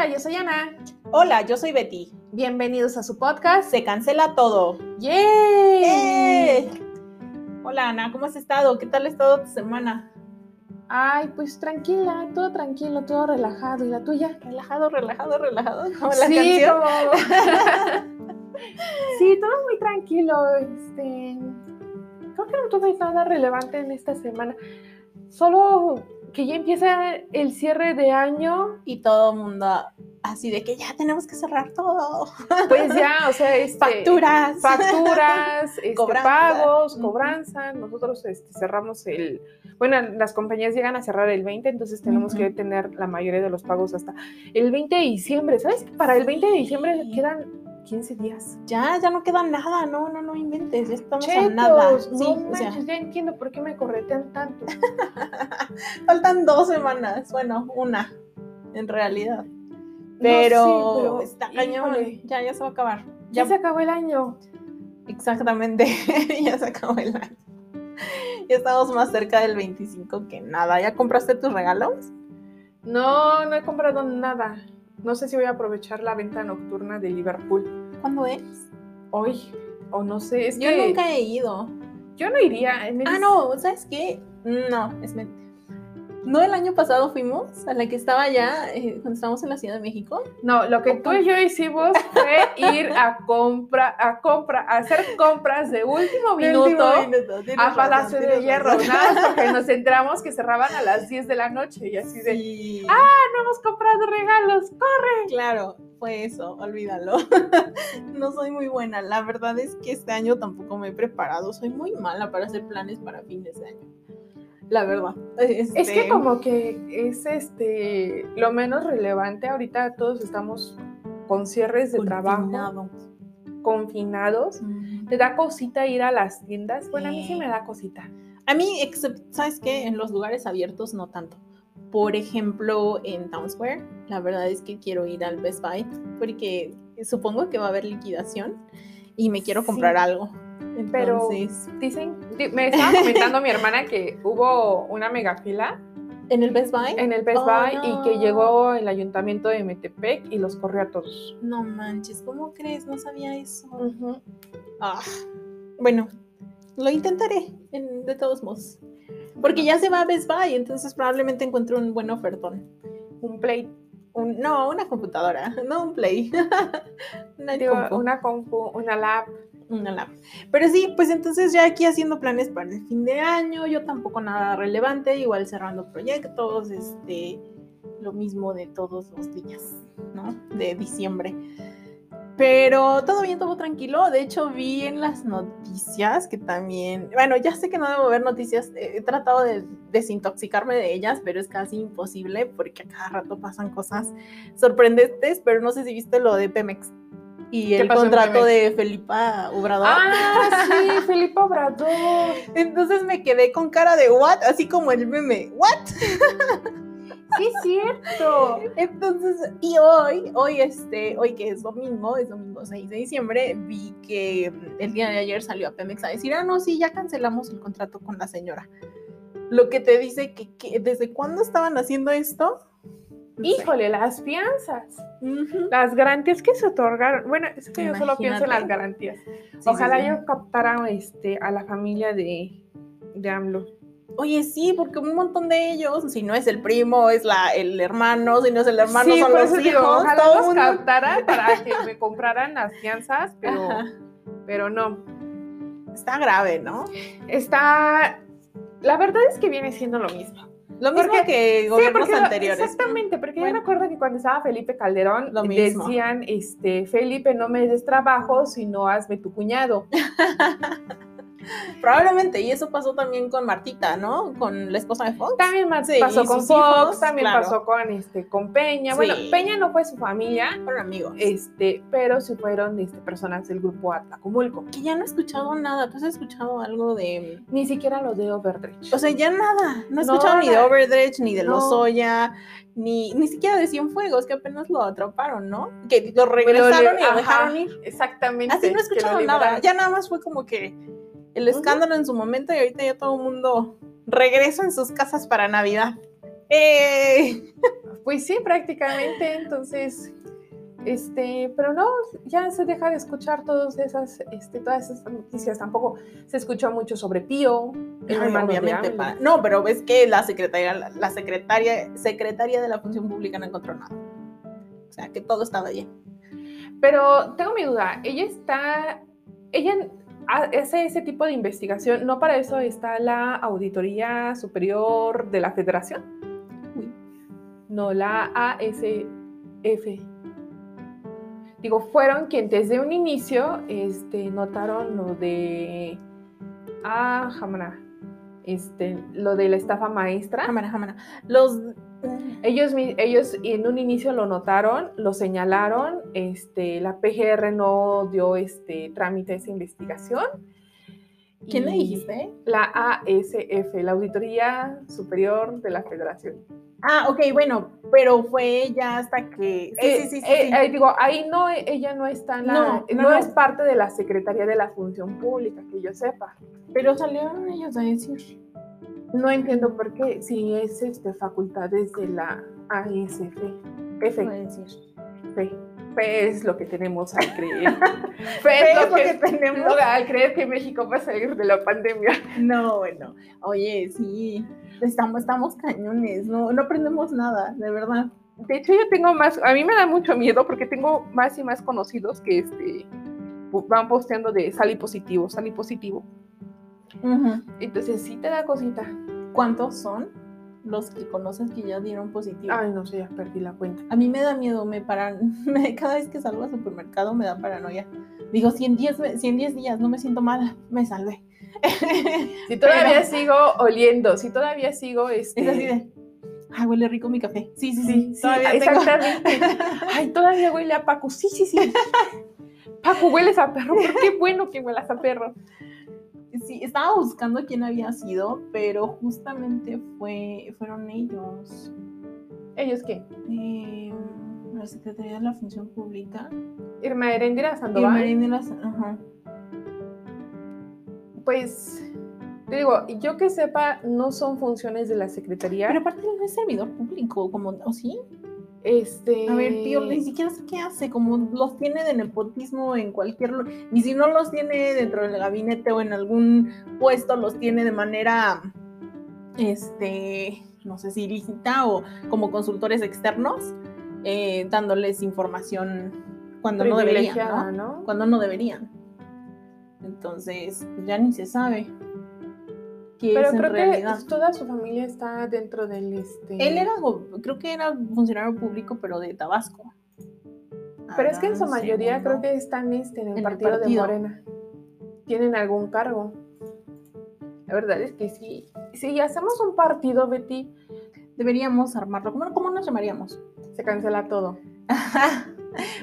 Hola, yo soy Ana. Hola, yo soy Betty. Bienvenidos a su podcast. Se cancela todo. ¡Yay! ¡Eh! Hola Ana, ¿cómo has estado? ¿Qué tal ha estado tu semana? Ay, pues tranquila, todo tranquilo, todo relajado. ¿Y la tuya? Relajado, relajado, relajado. Como la sí, canción. como- sí, todo muy tranquilo. Este, creo que no tuve nada relevante en esta semana. Solo que ya empieza el cierre de año. Y todo el mundo así de que ya tenemos que cerrar todo. Pues ya, o sea, este, Facturas. facturas, este, Cobranza. pagos, cobranza. Nosotros este, cerramos el, bueno, las compañías llegan a cerrar el 20, entonces tenemos que tener la mayoría de los pagos hasta el 20 de diciembre. ¿Sabes? Para el 20 de diciembre quedan 15 días. Ya, ya no queda nada. No, no, no inventes. Ya estamos a nada. no Sí, o sea, manches, ya entiendo por qué me corretean tanto. faltan dos semanas. Bueno, una, en realidad. No, Pero, sí, pero, está cañón. Ya, ya se va a acabar. ya Ya se acabó el año. Exactamente, ya se acabó el año. Ya estamos más cerca del 25 que nada. ¿Ya compraste tus regalos? No, no he comprado nada. No sé si voy a aprovechar la venta nocturna de Liverpool ¿Cuándo es? hoy. O no sé, es Yo que nunca he ido. yo no iría. me Ah, dice- no, ¿sabes qué? No, es mentira. ¿No el año pasado fuimos a la que estaba allá eh, cuando estábamos en la Ciudad de México? No, lo que tú y yo hicimos fue ir a compra, a compra, a hacer compras de último minuto a Palacio de Hierro, nada porque nos enteramos que cerraban a las 10 de la noche y así de, Sí. ah, no hemos comprado regalos, Claro, fue eso, olvídalo. no soy muy buena. La verdad es que este año tampoco me he preparado. Soy muy mala para hacer planes para fines de año. La verdad. Es que Este, como que es este lo menos relevante ahorita todos estamos con cierres de trabajo, confinado. confinados. Mm. ¿Te da cosita ir a las tiendas? Bueno, a mí sí me da cosita. A mí, except- ¿sabes qué? En los lugares abiertos no tanto. Por ejemplo, en Town Square, la verdad es que quiero ir al Best Buy porque supongo que va a haber liquidación y me quiero Sí. comprar Pero dicen, di- me estaba comentando mi hermana que hubo una mega fila ¿en el Best Buy? en el Best Oh, Buy no. y que llegó el ayuntamiento de Metepec y los corrió a todos. No manches, ¿cómo crees? No sabía eso. Ah, bueno, lo intentaré en- de todos modos. Porque ya se va a Best Buy, entonces probablemente encuentre un buen ofertón. Un play, Un- no, una computadora, no un Play. una, digo, compu, una compu, una lap. Una lap. Pero sí, pues entonces ya aquí haciendo planes para el fin de año, yo tampoco nada relevante, igual cerrando proyectos, este, lo mismo de todos los días, ¿no? De diciembre. Pero todo bien, todo tranquilo. De hecho, vi en las noticias que también, bueno, ya sé que no debo ver noticias, eh, he tratado de desintoxicarme de ellas, pero es casi imposible porque a cada rato pasan cosas sorprendentes, pero no sé si viste lo de Pemex y ¿Qué el contrato de Felipa Obrador. Ah, sí, Felipe Obrador. Entonces me quedé con cara de what, así como el meme, what? Sí, es cierto. Entonces, y hoy, hoy este, hoy que es domingo, es domingo 6 de diciembre, vi que el día de ayer salió a Pemex a decir, ah, no, sí, ya cancelamos el contrato con la señora. Lo que te dice que, que desde cuándo estaban haciendo esto. Híjole, las fianzas, las garantías que se otorgaron. Bueno, es que yo solo pienso en las garantías. Sí, Ojalá sí, sí. yo captara este, a la familia de, de AMLO. Oye, sí, porque un montón de ellos, si no es el primo, es la, el hermano, si no es el hermano, son los hijos. ojalá todo los captara para que me compraran las fianzas, pero, Ajá. pero no. Está grave, ¿no? Está. La verdad es que viene siendo lo mismo. Lo mismo Porque- que gobiernos anteriores. Exactamente, porque Bueno. yo recuerdo que cuando estaba Felipe Calderón Lo mismo. decían, este, Felipe, no me des trabajo, sino hazme tu cuñado. Probablemente, y eso pasó también con Martita, ¿no? Con la esposa de Fox. También ma- Sí, pasó con Fox, hijos, también claro. pasó con este, con Peña. Bueno. Peña no fue su familia, Fueron amigos. este, pero sí fueron este, personas del grupo Atlacomulco. que ya no he escuchado nada. ¿Tú has escuchado algo de.? Ni siquiera lo de Overdrecht. O sea, ya nada. No he No, escuchado ni de. Overdredge, ni de No. Lozoya, ni, ni siquiera de Cienfuegos, que apenas lo atraparon, ¿no? Que lo regresaron y lo dejaron ir. Exactamente. Así no he escuchado nada. Ya nada más fue como que el escándalo en su momento y ahorita ya todo el mundo regresa en sus casas para Navidad. ¡Eh! Pues sí, prácticamente. Entonces, este, pero no, ya se deja de escuchar todas esas, este, todas esas noticias. Tampoco se escuchó mucho sobre Pío, obviamente. no, pero ves que la secretaria, la secretaria, secretaria de la función pública no encontró nada. O sea, que todo estaba bien. Pero tengo mi duda. Ella está, ella hace ese tipo de investigación. No para eso está la auditoría superior de la Federación. No, la ASF digo, fueron quienes desde un inicio este, notaron lo de, ah, jamana, este, lo de la estafa maestra. Jamana, jamana. Los... Ellos, ellos en un inicio lo notaron, lo señalaron, este, la PGR no dio este trámite a esa investigación. ¿Quién le dijiste? La ASF, la Auditoría Superior de la Federación. Ah, ok, bueno, pero fue ella hasta que... Sí, sí, sí, sí, eh, digo, ahí no, ella no está en la... No, no, es parte de la Secretaría de la Función Pública, que yo sepa. Pero salieron ellos a decir... No entiendo por qué, si es este, facultades de la ASF. F. Puede decir. Fe es lo que tenemos al creer. Fe, es lo, que, tenemos al creer que México va a salir de la pandemia. No, bueno. Oye, sí, estamos, estamos cañones, no, no aprendemos nada, de verdad. De hecho, yo tengo más, a mí me da mucho miedo porque tengo más y más conocidos que este, van posteando de salí positivo, salí positivo. Entonces sí te da cosita. ¿Cuántos son? los que conoces que ya dieron positivo. Ay, no sé, ya perdí la cuenta. A mí me da miedo, me paran, cada vez que salgo al supermercado me da paranoia. Digo, si en 10 si días no me siento mal, me salvé. Si todavía sigo oliendo, si todavía sigo, este... Es así de, ay, huele rico mi café. Sí, sí, sí, sí todavía exactamente. Ay, todavía huele a Paco. Sí, sí, sí. Paco, hueles a perro. Qué bueno que huelas a perro sí, estaba buscando quién había sido, pero justamente fue, fueron ellos. ¿Ellos qué? Eh, la Secretaría de la Función Pública. Irma Erendira Sandoval. Irma ajá. Pues, te digo, yo que sepa, no son funciones de la Secretaría. Pero aparte no es servidor público, como, ¿o sí? Este... A ver, tío, ni siquiera sé qué hace, como los tiene de nepotismo en cualquier... Y si no los tiene dentro del gabinete o en algún puesto, los tiene de manera, este, no sé si ilícita o como consultores externos, eh, dándoles información cuando no deberían, ¿no? Cuando no deberían. Entonces, pues ya ni se sabe. Pero creo que toda su familia está dentro del este. Él era, creo que era funcionario público, pero de Tabasco. Pero es que en su mayoría creo que están este, en, el, partido de Morena. Tienen algún cargo. La verdad es que sí. Si hacemos un partido, Betty, deberíamos armarlo. ¿Cómo, cómo nos llamaríamos? Se cancela todo.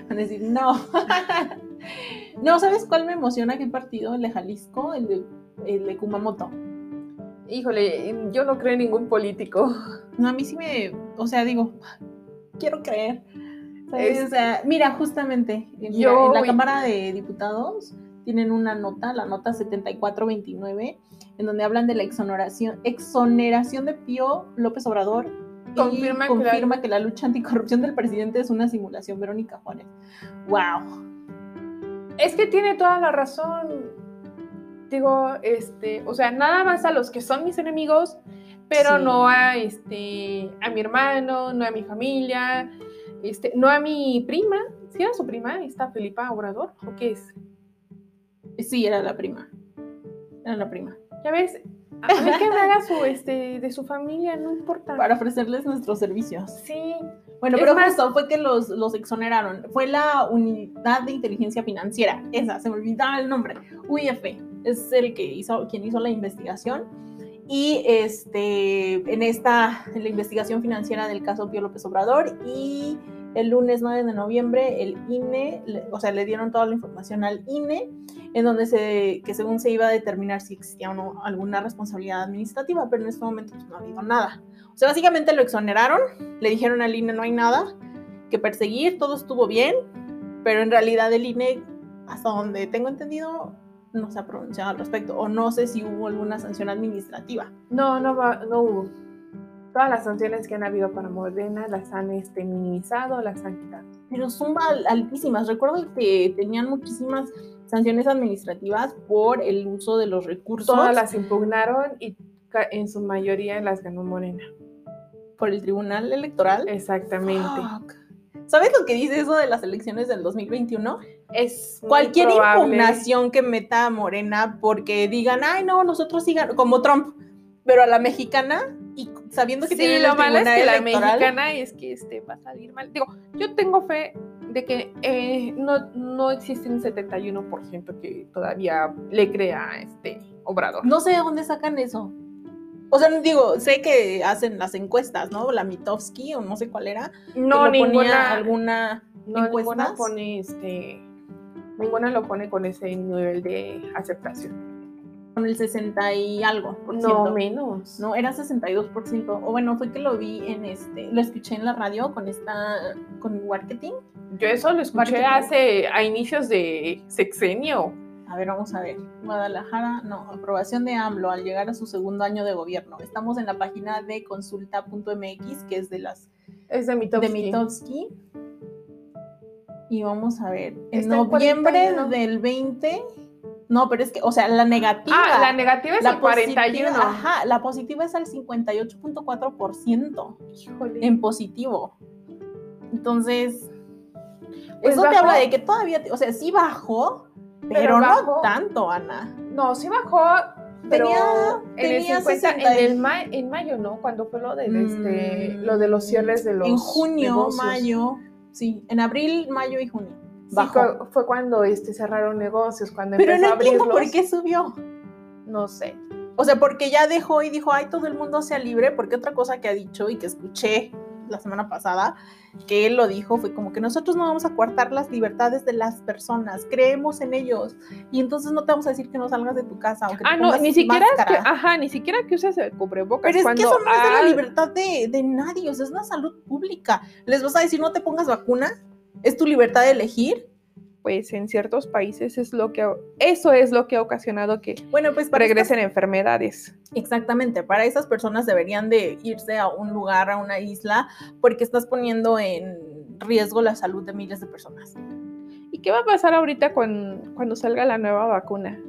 Van a decir, no. no, ¿sabes cuál me emociona? ¿Qué partido? El de Jalisco, el de, el de Kumamoto. Híjole, yo no creo en ningún político. No, a mí sí me, o sea, digo, quiero creer. O sea, mira, justamente, en la Cámara de Diputados tienen una nota, la nota 7429, en donde hablan de la exoneración, exoneración de Pío López Obrador confirma, y confirma que, la... lucha anticorrupción del presidente es una simulación. Verónica Juárez. ¡Wow! Es que tiene toda la razón digo, este, o sea, nada más a los que son mis enemigos, pero no a este, a mi hermano, no a mi familia, este, no a mi prima. ¿Sí era su prima, esta Felipa Obrador? ¿O qué es? Sí, era la prima. Era la prima. Ya ves, a mí que me haga su, este, de su familia, no importa. Para ofrecerles nuestros servicios. Sí. Bueno, pero más, justo fue que los, los exoneraron. Fue la Unidad de Inteligencia Financiera. Esa, se me olvidaba el nombre. UIF es el que hizo, quien hizo la investigación. Y este, en esta, en la investigación financiera del caso Pío López Obrador y el lunes 9 de noviembre el INE, o sea, le dieron toda la información al INE, en donde se, que según se iba a determinar si existía o no alguna responsabilidad administrativa, pero en este momento pues, no ha habido nada. O sea, básicamente lo exoneraron, le dijeron al INE no hay nada que perseguir, todo estuvo bien, pero en realidad el INE, hasta donde tengo entendido, no se ha pronunciado al respecto, o no sé si hubo alguna sanción administrativa. No, no, no hubo. todas las sanciones que han habido para Morena las han este, minimizado, las han quitado. Pero son altísimas. Recuerdo que tenían muchísimas sanciones administrativas por el uso de los recursos. Todas las impugnaron y en su mayoría las ganó Morena. Por el Tribunal Electoral. Exactamente. ¿Sabes lo que dice eso de las elecciones del 2021? Es cualquier impugnación que meta a Morena porque digan, ay, no, nosotros sigan, como Trump, pero a la mexicana y sabiendo que sí, lo malo es que la mexicana es que este va a salir mal. Digo, yo tengo fe de que eh, no, no existe un 71% que todavía le crea a este Obrador. No sé de dónde sacan eso. O sea, digo, sé que hacen las encuestas, ¿no? La Mitofsky o no sé cuál era. No, ninguna. alguna no, ninguna pone este. Ninguna lo pone con ese nivel de aceptación. Con el 60 y algo. Por no, menos. No, era 62%. O bueno, fue que lo vi en este. Lo escuché en la radio con esta. con marketing. Yo eso lo escuché hace. a inicios de sexenio a ver, vamos a ver. Guadalajara, no, aprobación de AMLO al llegar a su segundo año de gobierno. Estamos en la página de consulta.mx, que es de las... Es de Mitowski. Y vamos a ver. En noviembre del 20... No, pero es que, o sea, la negativa. Ah, la negativa es la el 41. Ajá, la positiva es al 58.4%. En positivo. Entonces, pues eso te habla de que todavía, o sea, sí bajó, pero, no tanto, Ana. No, sí bajó. Pero en el 50, en, el en mayo, ¿no? Cuando fue lo de, este, mm. lo de los cierres de los En junio, mayo, sí, en abril, mayo y junio. Bajó. fue cuando este, cerraron negocios, cuando Pero empezó no a abrirlos. ¿por qué subió? No sé. O sea, porque ya dejó y dijo, ay, todo el mundo sea libre, porque otra cosa que ha dicho y que escuché la semana pasada, que él lo dijo, fue como que nosotros no vamos a coartar las libertades de las personas, creemos en ellos y entonces no te vamos a decir que no salgas de tu casa. Aunque ah, no, ni siquiera que, ajá, ni siquiera que uses el cubrebocas. Pero es que eso no es de la libertad de, de nadie, o sea, es una salud pública. Les vas a decir no te pongas vacuna, es tu libertad de elegir pues en ciertos países es lo que eso es lo que ha ocasionado que bueno, pues regresen enfermedades. Exactamente, para esas personas deberían de irse a un lugar, a una isla, porque estás poniendo en riesgo la salud de miles de personas. ¿Y qué va a pasar ahorita cuando salga la nueva vacuna?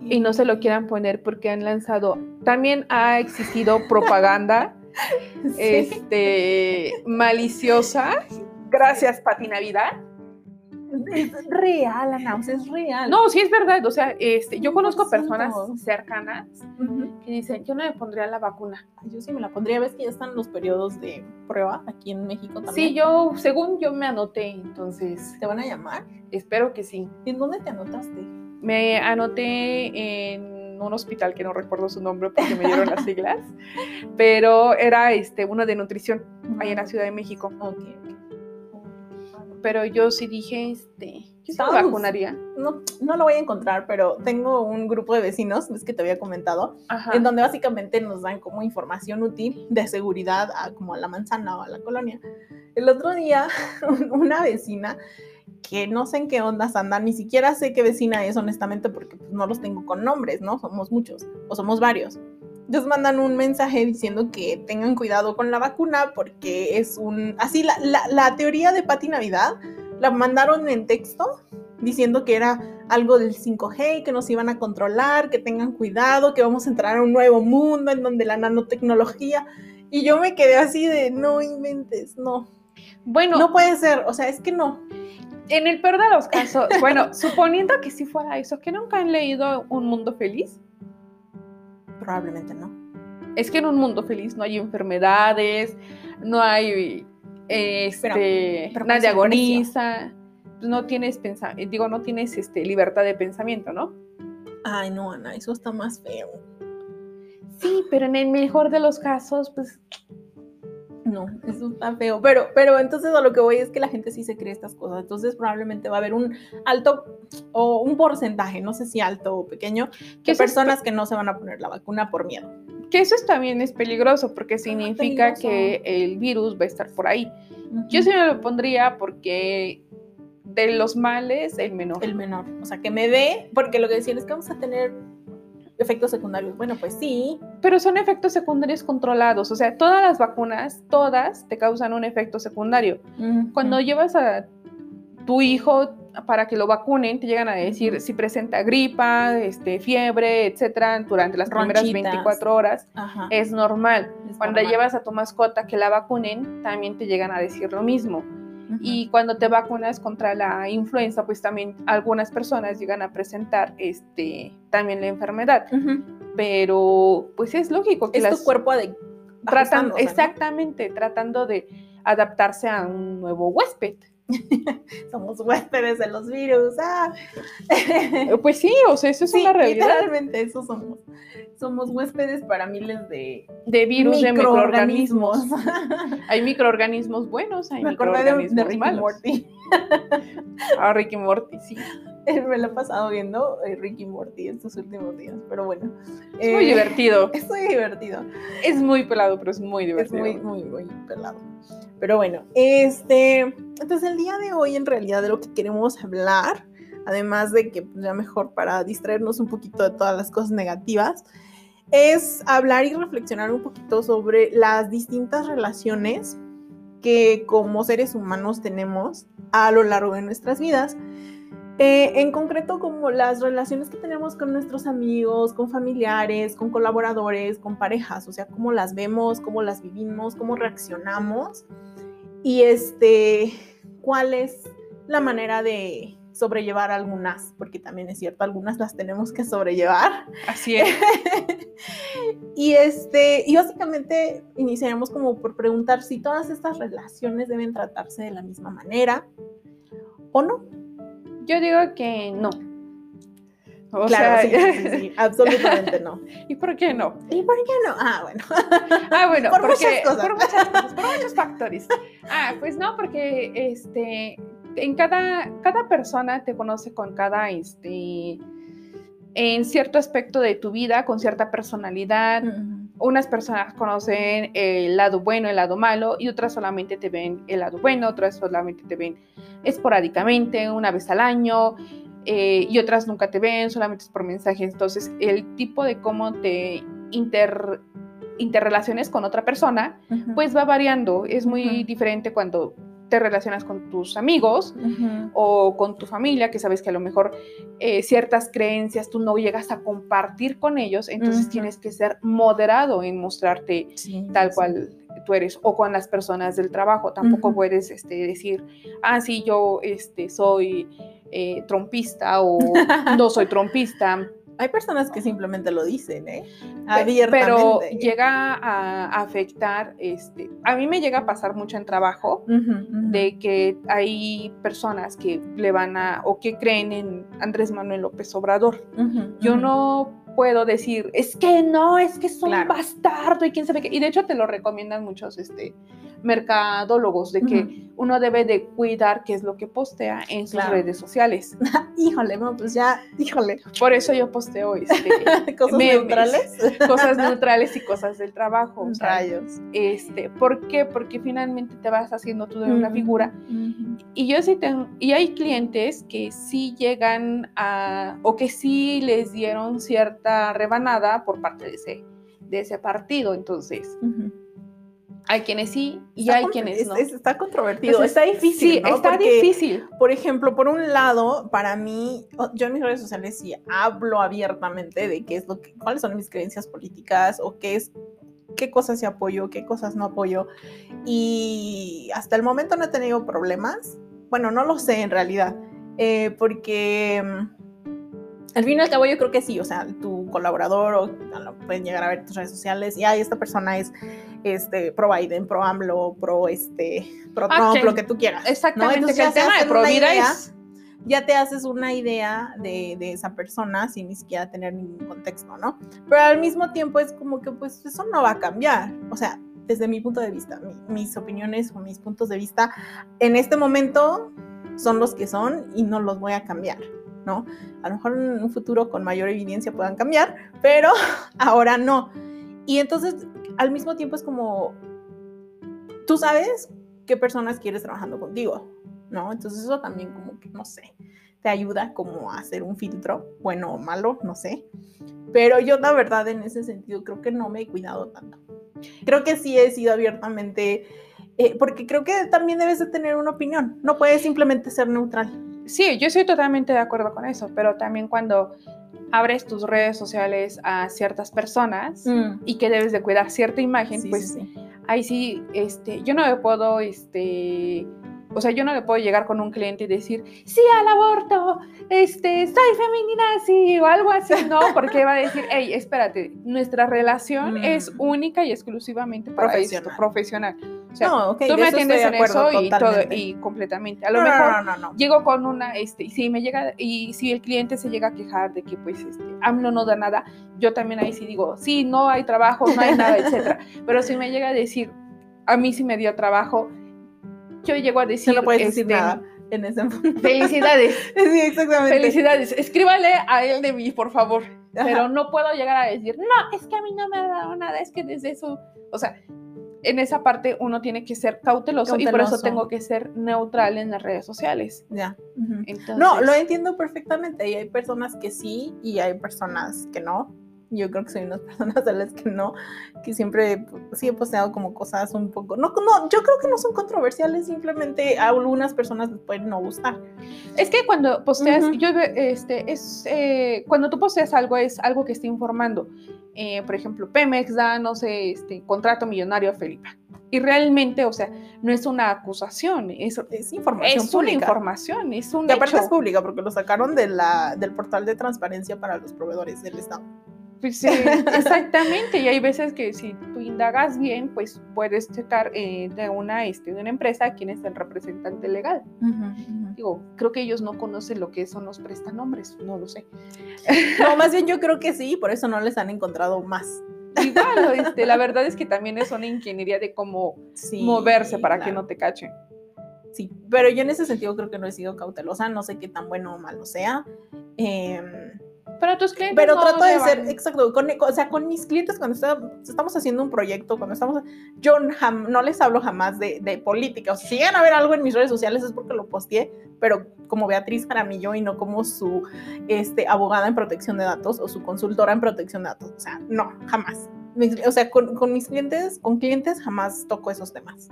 Y no se lo quieran poner porque han lanzado. También ha existido propaganda este, maliciosa. Gracias, Pati Navidad es real, Ana, o sea, es real. No, sí es verdad, o sea, este, yo conozco personas cercanas que dicen, yo no me pondría la vacuna. yo sí me la pondría, ves que ya están los periodos de prueba aquí en México también. Sí, yo, según yo me anoté, entonces. ¿Te van a llamar? Espero que sí. ¿En dónde te anotaste? Me anoté en un hospital que no recuerdo su nombre porque me dieron las siglas, pero era este uno de nutrición, ahí en la Ciudad de México. Ok, pero yo sí dije, este, yo sí me vacunaría. No, no lo voy a encontrar, pero tengo un grupo de vecinos, es que te había comentado, en donde básicamente nos dan como información útil de seguridad a, como a la manzana o a la colonia. El otro día, una vecina que no sé en qué ondas andan, ni siquiera sé qué vecina es honestamente porque pues, no los tengo con nombres, ¿no? Somos muchos o somos varios nos mandan un mensaje diciendo que tengan cuidado con la vacuna porque es un... Así, la, la, teoría de Pati Navidad la mandaron en texto diciendo que era algo del 5G, que nos iban a controlar, que tengan cuidado, que vamos a entrar a un nuevo mundo en donde la nanotecnología... Y yo me quedé así de, no inventes, no. Bueno. No puede ser, o sea, es que no. En el peor de los casos, bueno, suponiendo que sí fuera eso, que nunca han leído Un Mundo Feliz probablemente no. Es que en un mundo feliz no hay enfermedades, no hay este, nadie agoniza, no tienes digo, no tienes este, libertad de pensamiento, ¿no? Ay, no, Ana, eso está más feo. Sí, pero en el mejor de los casos, pues no, eso está feo. Pero, pero entonces a lo que voy es que la gente sí se cree estas cosas. Entonces probablemente va a haber un alto o un porcentaje, no sé si alto o pequeño, de personas que no se van a poner la vacuna por miedo. Que eso también es peligroso porque ah, significa que el virus va a estar por ahí. Yo sí me lo pondría porque de los males, el menor. El menor. O sea, que me dé, porque lo que decían es que vamos a tener efectos secundarios. Bueno, pues sí. Pero son efectos secundarios controlados. O sea, todas las vacunas, todas te causan un efecto secundario. Cuando llevas a tu hijo para que lo vacunen, te llegan a decir si presenta gripa, este, fiebre, etcétera, durante las primeras 24 horas. Es normal. cuando llevas a tu mascota que la vacunen, también te llegan a decir lo mismo. Y cuando te vacunas contra la influenza, pues también algunas personas llegan a presentar este, también la enfermedad. Pero pues es lógico que es tu cuerpo de tratan exactamente tratando de adaptarse a un nuevo huésped. Somos huéspedes de los virus. Ah. Pues sí, o sea, eso es una realidad. Literalmente eso somos. Somos huéspedes para miles de, de virus, de microorganismos. hay microorganismos buenos, hay microorganismos de, Ricky Morty. ah, Ricky Morty, sí. Me lo he pasado viendo eh, Ricky Morty estos últimos días, pero bueno. Es muy eh, divertido. Es muy divertido. Es muy pelado, pero es muy divertido. Es muy, muy, muy pelado. Pero bueno, este, entonces el día de hoy en realidad de lo que queremos hablar, además de que pues, ya mejor para distraernos un poquito de todas las cosas negativas, es hablar y reflexionar un poquito sobre las distintas relaciones que como seres humanos tenemos a lo largo de nuestras vidas. Eh, en concreto, como las relaciones que tenemos con nuestros amigos, con familiares, con colaboradores, con parejas, o sea, cómo las vemos, cómo las vivimos, cómo reaccionamos y este, cuál es la manera de sobrellevar algunas, porque también es cierto, algunas las tenemos que sobrellevar. Así es. y este, y básicamente iniciaremos como por preguntar si todas estas relaciones deben tratarse de la misma manera o no. Yo digo que no. claro, sí, sí, absolutamente no. ¿Y por qué no? ¿Y por qué no? Ah, bueno. Ah, bueno, por porque, muchas cosas. Por muchas cosas, por muchos factores. Ah, pues no, porque este, en cada, cada persona te conoce con cada, este, en cierto aspecto de tu vida, con cierta personalidad. Unas personas conocen el lado bueno, el lado malo, y otras solamente te ven el lado bueno, otras solamente te ven esporádicamente, una vez al año, eh, y otras nunca te ven, solamente es por mensajes. Entonces, el tipo de cómo te inter, interrelaciones con otra persona, pues va variando. Es muy diferente cuando te relacionas con tus amigos o con tu familia, que sabes que a lo mejor eh, ciertas creencias tú no llegas a compartir con ellos, entonces tienes que ser moderado en mostrarte tal cual tú eres o con las personas del trabajo. Tampoco puedes este, decir, ah, sí, yo este, soy eh, trompista o no soy trompista hay personas que simplemente lo dicen, ¿eh? Abiertamente. Pero llega a afectar, este, a mí me llega a pasar mucho en trabajo de que hay personas que le van a, o que creen en Andrés Manuel López Obrador. Yo no puedo decir, es que no, es que es un bastardo y quién sabe qué. Y de hecho te lo recomiendan muchos, este, mercadólogos de que uno debe de cuidar qué es lo que postea en sus redes sociales. híjole, no, pues ya, híjole. Por eso yo posteo este, cosas neutrales. Cosas neutrales y cosas del trabajo. Rayos. Este, ¿Por qué? Porque finalmente te vas haciendo tú de una figura. Y yo sí tengo, y hay clientes que sí llegan a, o que sí les dieron cierta rebanada por parte de ese, de ese partido. Entonces, hay quienes sí y hay quienes no. está controvertido, está difícil. Sí, está difícil. Por ejemplo, por un lado, para mí, yo en mis redes sociales sí hablo abiertamente de qué es lo que, cuáles son mis creencias políticas o qué es, qué cosas sí apoyo, qué cosas no apoyo. Y hasta el momento no he tenido problemas. Bueno, no lo sé en realidad, eh, porque mm, al fin y al cabo yo creo que sí, o sea, tu colaborador o pueden llegar a ver tus redes sociales y ay, esta persona es este, pro Biden, pro AMLO, pro, este, pro ah, Trump, lo que tú quieras. Exactamente, que el tema de pro vida ya te haces una idea de, de, esa persona sin ni siquiera tener ningún contexto, ¿no? Pero al mismo tiempo es como que pues eso no va a cambiar. O sea, desde mi punto de vista, mis opiniones o mis puntos de vista en este momento son los que son y no los voy a cambiar, ¿no? A lo mejor en un futuro con mayor evidencia puedan cambiar, pero ahora no. Y entonces al mismo tiempo es como, tú sabes qué personas quieres trabajando contigo, ¿no? Entonces eso también como que, no sé, te ayuda como a hacer un filtro, bueno o malo, no sé. Pero yo la verdad en ese sentido creo que no me he cuidado tanto. Creo que sí he sido abiertamente, eh, porque creo que también debes de tener una opinión, no puedes simplemente ser neutral. Sí, yo estoy totalmente de acuerdo con eso, pero también cuando abres tus redes sociales a ciertas personas mm. y que debes de cuidar cierta imagen, pues ahí sí, este, yo no me puedo, este, o sea, yo no le puedo llegar con un cliente y decir, sí al aborto, este, soy femenina, sí, o algo así, no, porque va a decir, hey, espérate, nuestra relación mm. es única y exclusivamente para profesional. profesional. O sea, tú me atiendes en eso y todo, y completamente. A lo mejor no, llego con una, este, y si me llega, y si el cliente se llega a quejar de que, pues, este, AMLO no da nada, yo también ahí sí digo, sí, no hay trabajo, no hay nada, etcétera. Pero si me llega a decir, a mí sí me dio trabajo, yo llego a decir. No puedes decir este, nada en ese momento. Felicidades. sí, exactamente. Felicidades. Escríbale a él de mí, por favor. Pero no puedo llegar a decir, no, es que a mí no me ha dado nada, es que desde eso. O sea, en esa parte uno tiene que ser cauteloso, y por eso tengo que ser neutral en las redes sociales. Ya. No, lo entiendo perfectamente. Y hay personas que sí y hay personas que no yo creo que soy unas personas a las que no, que siempre sí he posteado como cosas un poco, no, no, yo creo que no son controversiales, simplemente a algunas personas les pueden no gustar. Es que cuando posteas, yo, este, es, eh, cuando tú posteas algo es algo que está informando. Eh, por ejemplo, Pemex da, no sé, este, contrato millonario a Felipe. Y realmente, o sea, no es una acusación, es, es información es una información, es un Y aparte es pública, porque lo sacaron de la, del portal de transparencia para los proveedores del Estado. Pues sí, exactamente. Y hay veces que si tú indagas bien, pues puedes checar eh, de, una, este, de una empresa quién es el representante legal. Digo, creo que ellos no conocen lo que son los prestanombres, no lo sé. No, más bien yo creo que sí, por eso no les han encontrado más. Igual, este, la verdad es que también es una ingeniería de cómo moverse para que no te cachen. Sí, pero yo en ese sentido creo que no he sido cautelosa, no sé qué tan bueno o malo sea. Eh, pero tus clientes. Pero trato de ser, exacto, con, o sea, con mis clientes cuando estamos haciendo un proyecto, cuando estamos, yo no les hablo jamás de, de, política. O sea, si llegan a ver algo en mis redes sociales es porque lo posteé, pero como Beatriz Jaramillo y no como su este, abogada en protección de datos o su consultora en protección de datos. O sea, no, jamás. O sea, con, con mis clientes, con clientes jamás toco esos temas.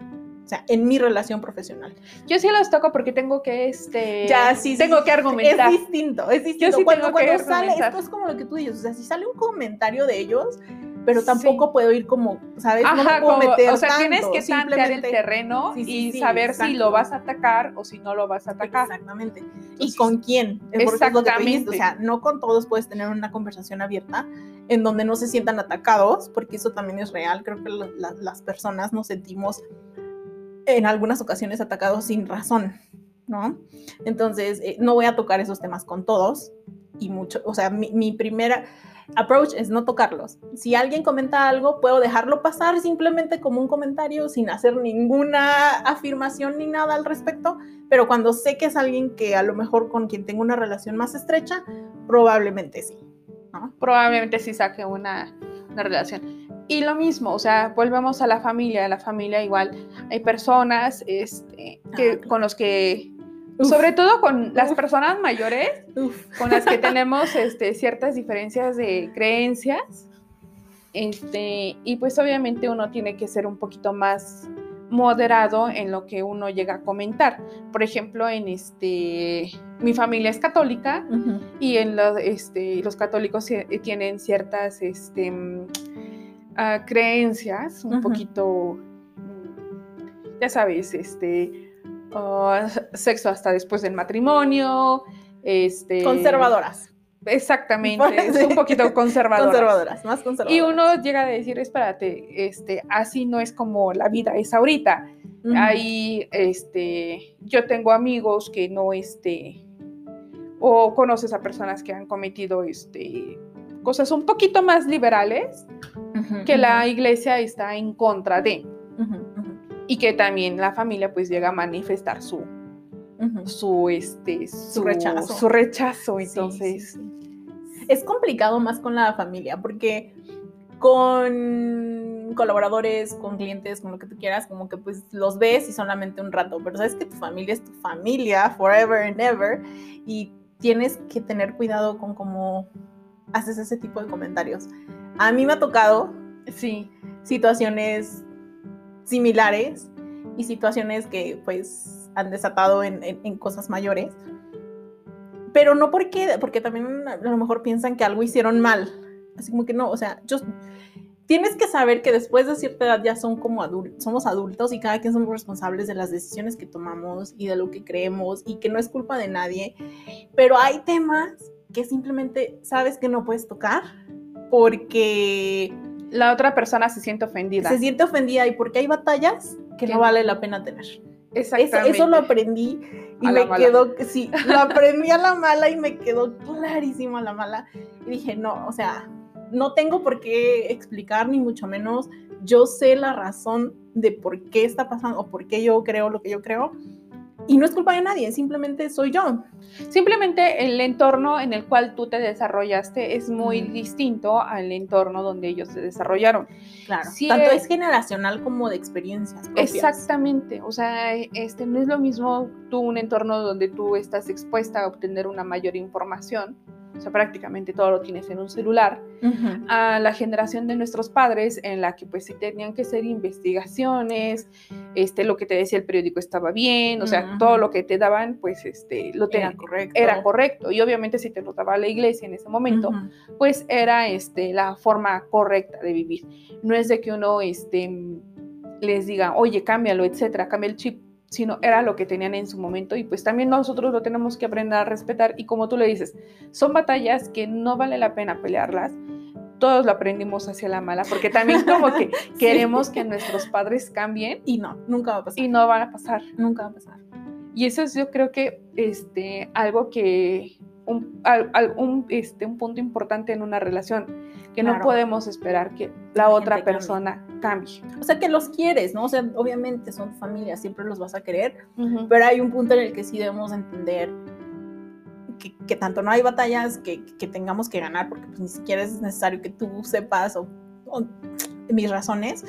O sea, en mi relación profesional. Yo sí los toco porque tengo que, este, ya, sí, tengo que argumentar. Es distinto, es distinto. Yo sí cuando, cuando sale, esto es como lo que tú dices, o sea, si sale un comentario de ellos, pero tampoco puedo ir como, ¿sabes? no me puedo meter O sea, tienes que tantear el terreno y saber si lo vas a atacar o si no lo vas a atacar. Exactamente. ¿Y con quién? Exactamente. o sea, no con todos puedes tener una conversación abierta en donde no se sientan atacados, porque eso también es real. Creo que las personas nos sentimos en algunas ocasiones atacados sin razón, ¿no? Entonces, eh, no voy a tocar esos temas con todos y mucho, o sea, mi, mi, primera approach es no tocarlos. Si alguien comenta algo, puedo dejarlo pasar simplemente como un comentario sin hacer ninguna afirmación ni nada al respecto, pero cuando sé que es alguien que a lo mejor con quien tengo una relación más estrecha, probablemente sí. ¿no? Probablemente sí saque una, una relación. Y lo mismo, o sea, volvemos a la familia, la familia igual. Hay personas este, que, ah, con los que, sobre todo con las personas mayores, con las que tenemos este, ciertas diferencias de creencias. Este, y pues obviamente uno tiene que ser un poquito más moderado en lo que uno llega a comentar. Por ejemplo, en este, mi familia es católica y en los, este, los católicos tienen ciertas, este, creencias un poquito, ya sabes, este, ah, sexo hasta después del matrimonio, este... Conservadoras. Exactamente, es un poquito conservadoras. conservadoras, más conservadoras. Y uno llega a decir, espérate, este, así no es como la vida es ahorita. Ahí, este, yo tengo amigos que no, este, o conoces a personas que han cometido, este, cosas un poquito más liberales que la iglesia está en contra de. Y que también la familia pues llega a manifestar su, su, este, su, rechazo. Su rechazo, entonces. Es complicado más con la familia porque con colaboradores, con clientes, con lo que tú quieras, como que pues los ves y solamente un rato, pero sabes que tu familia es tu familia, forever and ever, y tienes que tener cuidado con cómo haces ese tipo de comentarios. A mí me ha tocado, sí, situaciones similares y situaciones que pues han desatado en, en, cosas mayores. Pero no porque, porque también a lo mejor piensan que algo hicieron mal. Así como que no, o sea, yo, tienes que saber que después de cierta edad ya son como adultos, somos adultos y cada quien somos responsables de las decisiones que tomamos y de lo que creemos y que no es culpa de nadie. Pero hay temas que simplemente sabes que no puedes tocar porque la otra persona se siente ofendida. Se siente ofendida y porque hay batallas que no vale la pena tener. Exactamente. Eso, lo aprendí y me quedó, sí, lo aprendí a la mala y me quedó clarísimo a la mala. Y dije, no, o sea, no tengo por qué explicar, ni mucho menos. Yo sé la razón de por qué está pasando o por qué yo creo lo que yo creo. Y no es culpa de nadie, simplemente soy yo. Simplemente el entorno en el cual tú te desarrollaste es muy distinto al entorno donde ellos se desarrollaron. Claro. Tanto es, generacional como de experiencias. Exactamente. O sea, este no es lo mismo tú un entorno donde tú estás expuesta a obtener una mayor información o sea, prácticamente todo lo tienes en un celular, a la generación de nuestros padres en la que pues sí tenían que hacer investigaciones, este, lo que te decía el periódico estaba bien, o sea, todo lo que te daban pues este, lo era correcto. Era correcto, y obviamente si te lo daba la iglesia en ese momento, pues era este, la forma correcta de vivir. No es de que uno este, les diga, oye, cámbialo, etcétera, cambia el chip sino era lo que tenían en su momento y pues también nosotros lo tenemos que aprender a respetar y como tú le dices, son batallas que no vale la pena pelearlas. Todos lo aprendimos hacia la mala, porque también como que queremos que nuestros padres cambien. Y no, nunca va a pasar. Y no van a pasar. Nunca va a pasar. Y eso es yo creo que este, algo que un, este, un punto importante en una relación, que no podemos esperar que la, otra persona cambie. O sea, que los quieres, ¿no? O sea, obviamente son familia, siempre los vas a querer, pero hay un punto en el que sí debemos entender que, tanto no hay batallas que, que, tengamos que ganar, porque pues, ni siquiera es necesario que tú sepas o, mis razones,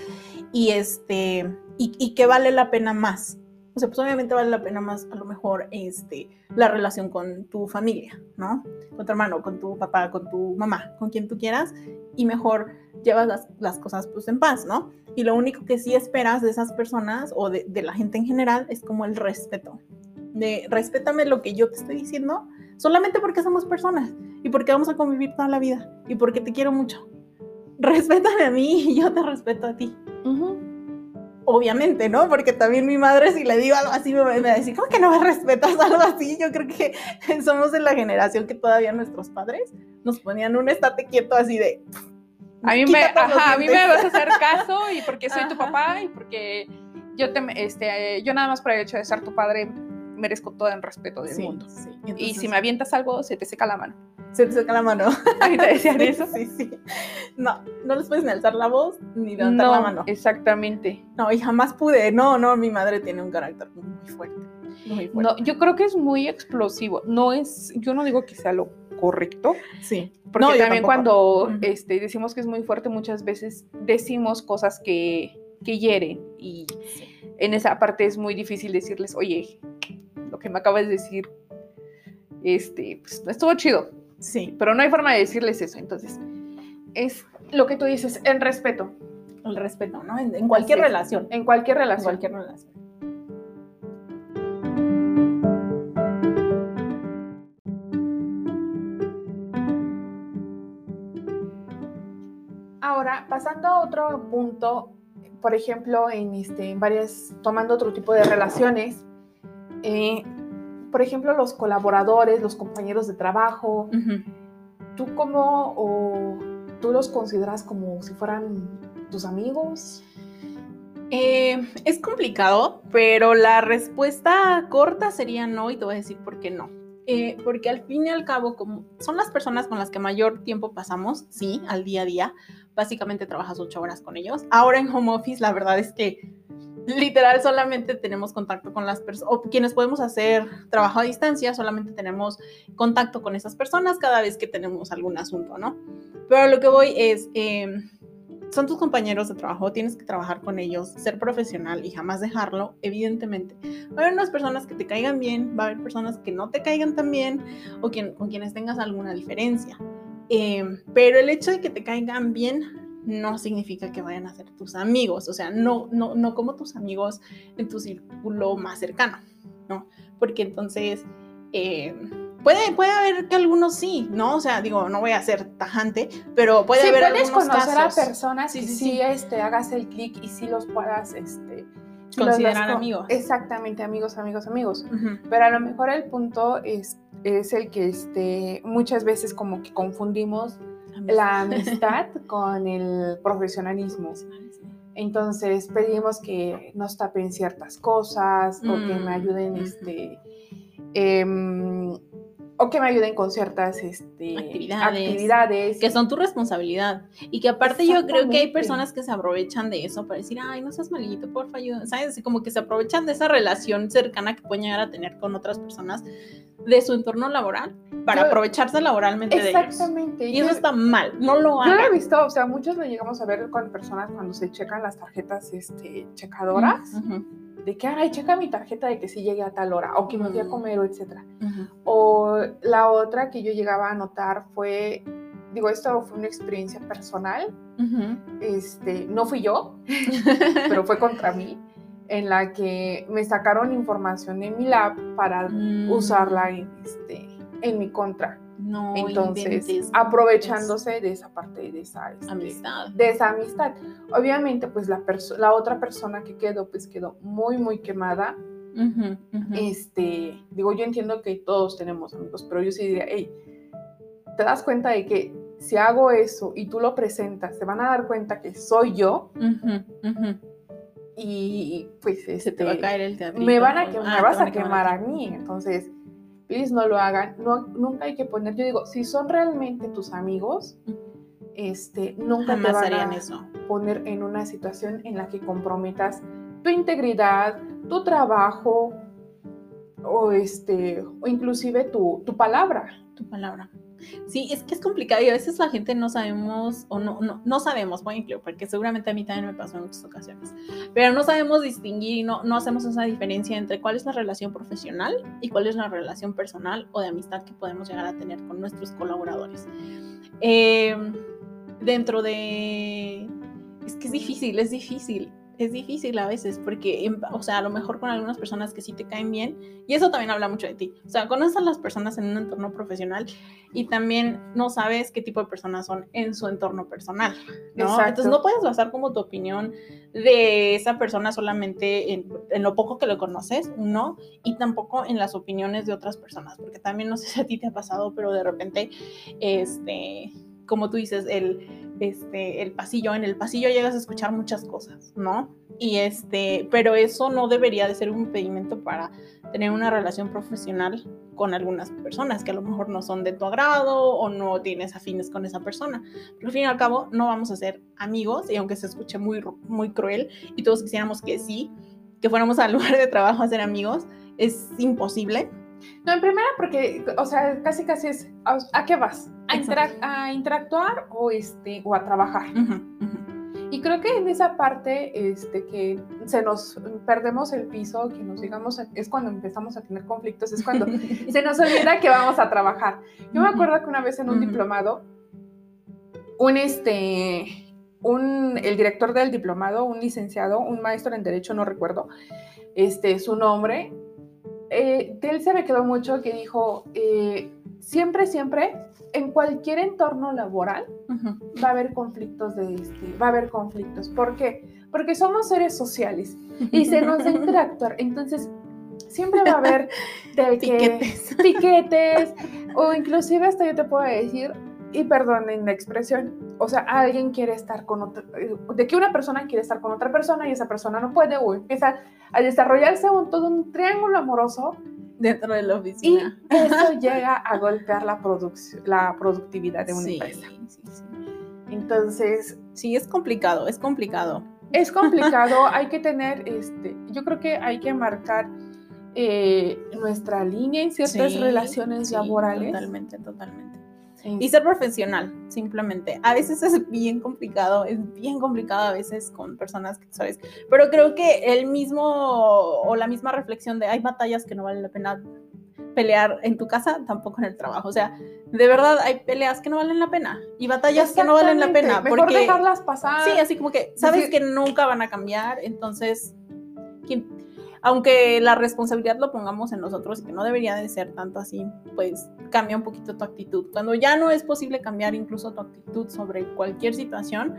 y, este, y, y que vale la pena más, o sea, pues obviamente vale la pena más a lo mejor este, la relación con tu familia, ¿no? Con tu hermano, con tu papá, con tu mamá, con quien tú quieras, y mejor llevas las, las cosas pues en paz, ¿no? Y lo único que sí esperas de esas personas o de, de la gente en general es como el respeto. De respétame lo que yo te estoy diciendo, solamente porque somos personas y porque vamos a convivir toda la vida y porque te quiero mucho. Respétame a mí y yo te respeto a ti. Uh obviamente, ¿no? Porque también mi madre, si le digo algo así, me va a decir, ¿cómo que no me respetas algo así? Yo creo que somos de la generación que todavía nuestros padres nos ponían un estate quieto así de... A mí, me, ajá, a mí me vas a hacer caso y porque soy tu papá y porque yo, te, este, yo nada más por el hecho de ser tu padre merezco todo el respeto del mundo. y si me avientas algo, se te seca la mano se te saca la mano. ¿Ahí te decían eso? Sí, sí. No, no les puedes ni alzar la voz ni levantar la mano. Exactamente. No, y jamás pude. No, no, mi madre tiene un carácter muy fuerte. Muy fuerte. No, yo creo que es muy explosivo. No es, yo no digo que sea lo correcto. Sí. Porque también cuando este, decimos que es muy fuerte, muchas veces decimos cosas que, que hieren. Y en esa parte es muy difícil decirles, oye, lo que me acabas de decir, este, pues no estuvo chido Sí, pero no hay forma de decirles eso. Entonces, es lo que tú dices, el respeto. El respeto, ¿no? En, cualquier relación. En cualquier relación. En cualquier relación. Ahora, pasando a otro punto, por ejemplo, en, este, en varias, tomando otro tipo de relaciones, eh, por ejemplo, los colaboradores, los compañeros de trabajo, ¿tú cómo o tú los consideras como si fueran tus amigos? Eh, es complicado, pero la respuesta corta sería no y te voy a decir por qué no. Eh, porque al fin y al cabo, como son las personas con las que mayor tiempo pasamos, sí, al día a día, básicamente trabajas ocho horas con ellos. Ahora en home office, la verdad es que literal solamente tenemos contacto con las personas, o quienes podemos hacer trabajo a distancia, solamente tenemos contacto con esas personas cada vez que tenemos algún asunto, ¿no? Pero lo que voy es, em, son tus compañeros de trabajo, tienes que trabajar con ellos, ser profesional y jamás dejarlo, evidentemente. Va a haber unas personas que te caigan bien, va a haber personas que no te caigan tan bien o con quienes tengas alguna diferencia. Eh, pero el hecho de que te caigan bien no significa que vayan a ser tus amigos, o sea, no, no, no como tus amigos en tu círculo más cercano, ¿no? Porque entonces... Eh, Puede, puede haber que algunos sí, ¿no? O sea, digo, no voy a ser tajante, pero puede sí, haber puedes conocer a personas y sí, este, hagas el clic y sí los puedas este, considerar amigos. Exactamente, amigos, amigos, amigos. Pero a lo mejor el punto es, es el que este, muchas veces como que confundimos la amistad con el profesionalismo. Entonces pedimos que nos tapen ciertas cosas o que me mm, ayuden este, eh, o que me ayuden con ciertas este, actividades, que son tu responsabilidad. Y que aparte yo creo que hay personas que se aprovechan de eso para decir ay no seas malito porfa ayuda sabes como que se aprovechan de esa relación cercana que pueden llegar a tener con otras personas de su entorno laboral para aprovecharse laboralmente de ellos. Exactamente. Y eso está mal no lo hagan yo lo he visto o sea muchos lo llegamos a ver con personas cuando se checan las tarjetas este checadoras de que, ay, checa mi tarjeta de que sí llegué a tal hora, o que me fui a comer, o etcétera. O la otra que yo llegaba a notar fue, digo, esto fue una experiencia personal, este, no fui yo, pero fue contra mí, en la que me sacaron información de mi lab para mm. usarla en, este, en mi contra. No, entonces aprovechándose de esa parte de esa este, amistad. De esa amistad. Obviamente, pues la, la otra persona que quedó, pues quedó muy, muy quemada. Este, digo, yo entiendo que todos tenemos amigos, pero yo sí diría, hey, te das cuenta de que si hago eso y tú lo presentas, se van a dar cuenta que soy yo. Y pues se te va a este, caer el teatro. Me van a quemar, me vas a quemar a mí. Entonces, please no lo hagan. No, nunca hay que poner, yo digo, si son realmente tus amigos, este, nunca te van a eso. poner en una situación en la que comprometas tu integridad, tu trabajo o este, o inclusive tu, tu palabra. Tu palabra. Sí, es que es complicado y a veces la gente no sabemos, o no, no, no sabemos, por ejemplo, porque seguramente a mí también me pasó en muchas ocasiones, pero no sabemos distinguir y no, no hacemos esa diferencia entre cuál es la relación profesional y cuál es la relación personal o de amistad que podemos llegar a tener con nuestros colaboradores. Em, dentro de... Es que es difícil, es difícil es difícil a veces porque, o sea, a lo mejor con algunas personas que sí te caen bien, y eso también habla mucho de ti. O sea, conoces a las personas en un entorno profesional y también no sabes qué tipo de personas son en su entorno personal, ¿no? Entonces no puedes basar como tu opinión de esa persona solamente en, en, lo poco que lo conoces, ¿no? Y tampoco en las opiniones de otras personas, porque también no sé si a ti te ha pasado, pero de repente, este como tú dices, el, este, el pasillo, en el pasillo llegas a escuchar muchas cosas, ¿no? Y este, pero eso no debería de ser un impedimento para tener una relación profesional con algunas personas que a lo mejor no son de tu agrado o no tienes afines con esa persona. Pero al fin y al cabo no vamos a ser amigos y aunque se escuche muy, muy cruel y todos quisiéramos que sí, que fuéramos al lugar de trabajo a ser amigos, es imposible no, en primera porque, o sea, casi casi es, ¿a, qué vas? ¿A, interactuar o, este, o a trabajar? Y creo que en esa parte este, que se nos perdemos el piso, que nos digamos, es cuando empezamos a tener conflictos, es cuando se nos olvida que vamos a trabajar. Yo me acuerdo que una vez en un diplomado, un este, un, el director del diplomado, un licenciado, un maestro en derecho, no recuerdo, este, su nombre, eh, de él se me quedó mucho que dijo, eh, siempre, siempre, en cualquier entorno laboral va a haber conflictos de este, va a haber conflictos. ¿Por qué? Porque somos seres sociales y se nos da interactuar. Entonces, siempre va a haber piquetes. piquetes o inclusive hasta yo te puedo decir, y perdonen la expresión, o sea, alguien quiere estar con otra, de que una persona quiere estar con otra persona y esa persona no puede, o empieza a desarrollarse un, todo un triángulo amoroso dentro de la oficina. Y eso llega a golpear la, la productividad de una empresa. Sí, sí. Entonces... Sí, es complicado, es complicado. Es complicado, hay que tener, este, yo creo que hay que marcar eh, nuestra línea en ciertas relaciones laborales. Totalmente, totalmente. Y ser profesional, simplemente. A veces es bien complicado, es bien complicado a veces con personas que sabes, pero creo que el mismo o la misma reflexión de hay batallas que no valen la pena pelear en tu casa, tampoco en el trabajo. O sea, de verdad hay peleas que no valen la pena y batallas que no valen la pena. Mejor porque, dejarlas pasar. Sí, así como que sabes que nunca van a cambiar, entonces, aunque la responsabilidad lo pongamos en nosotros y que no debería de ser tanto así, pues cambia un poquito tu actitud. Cuando ya no es posible cambiar incluso tu actitud sobre cualquier situación,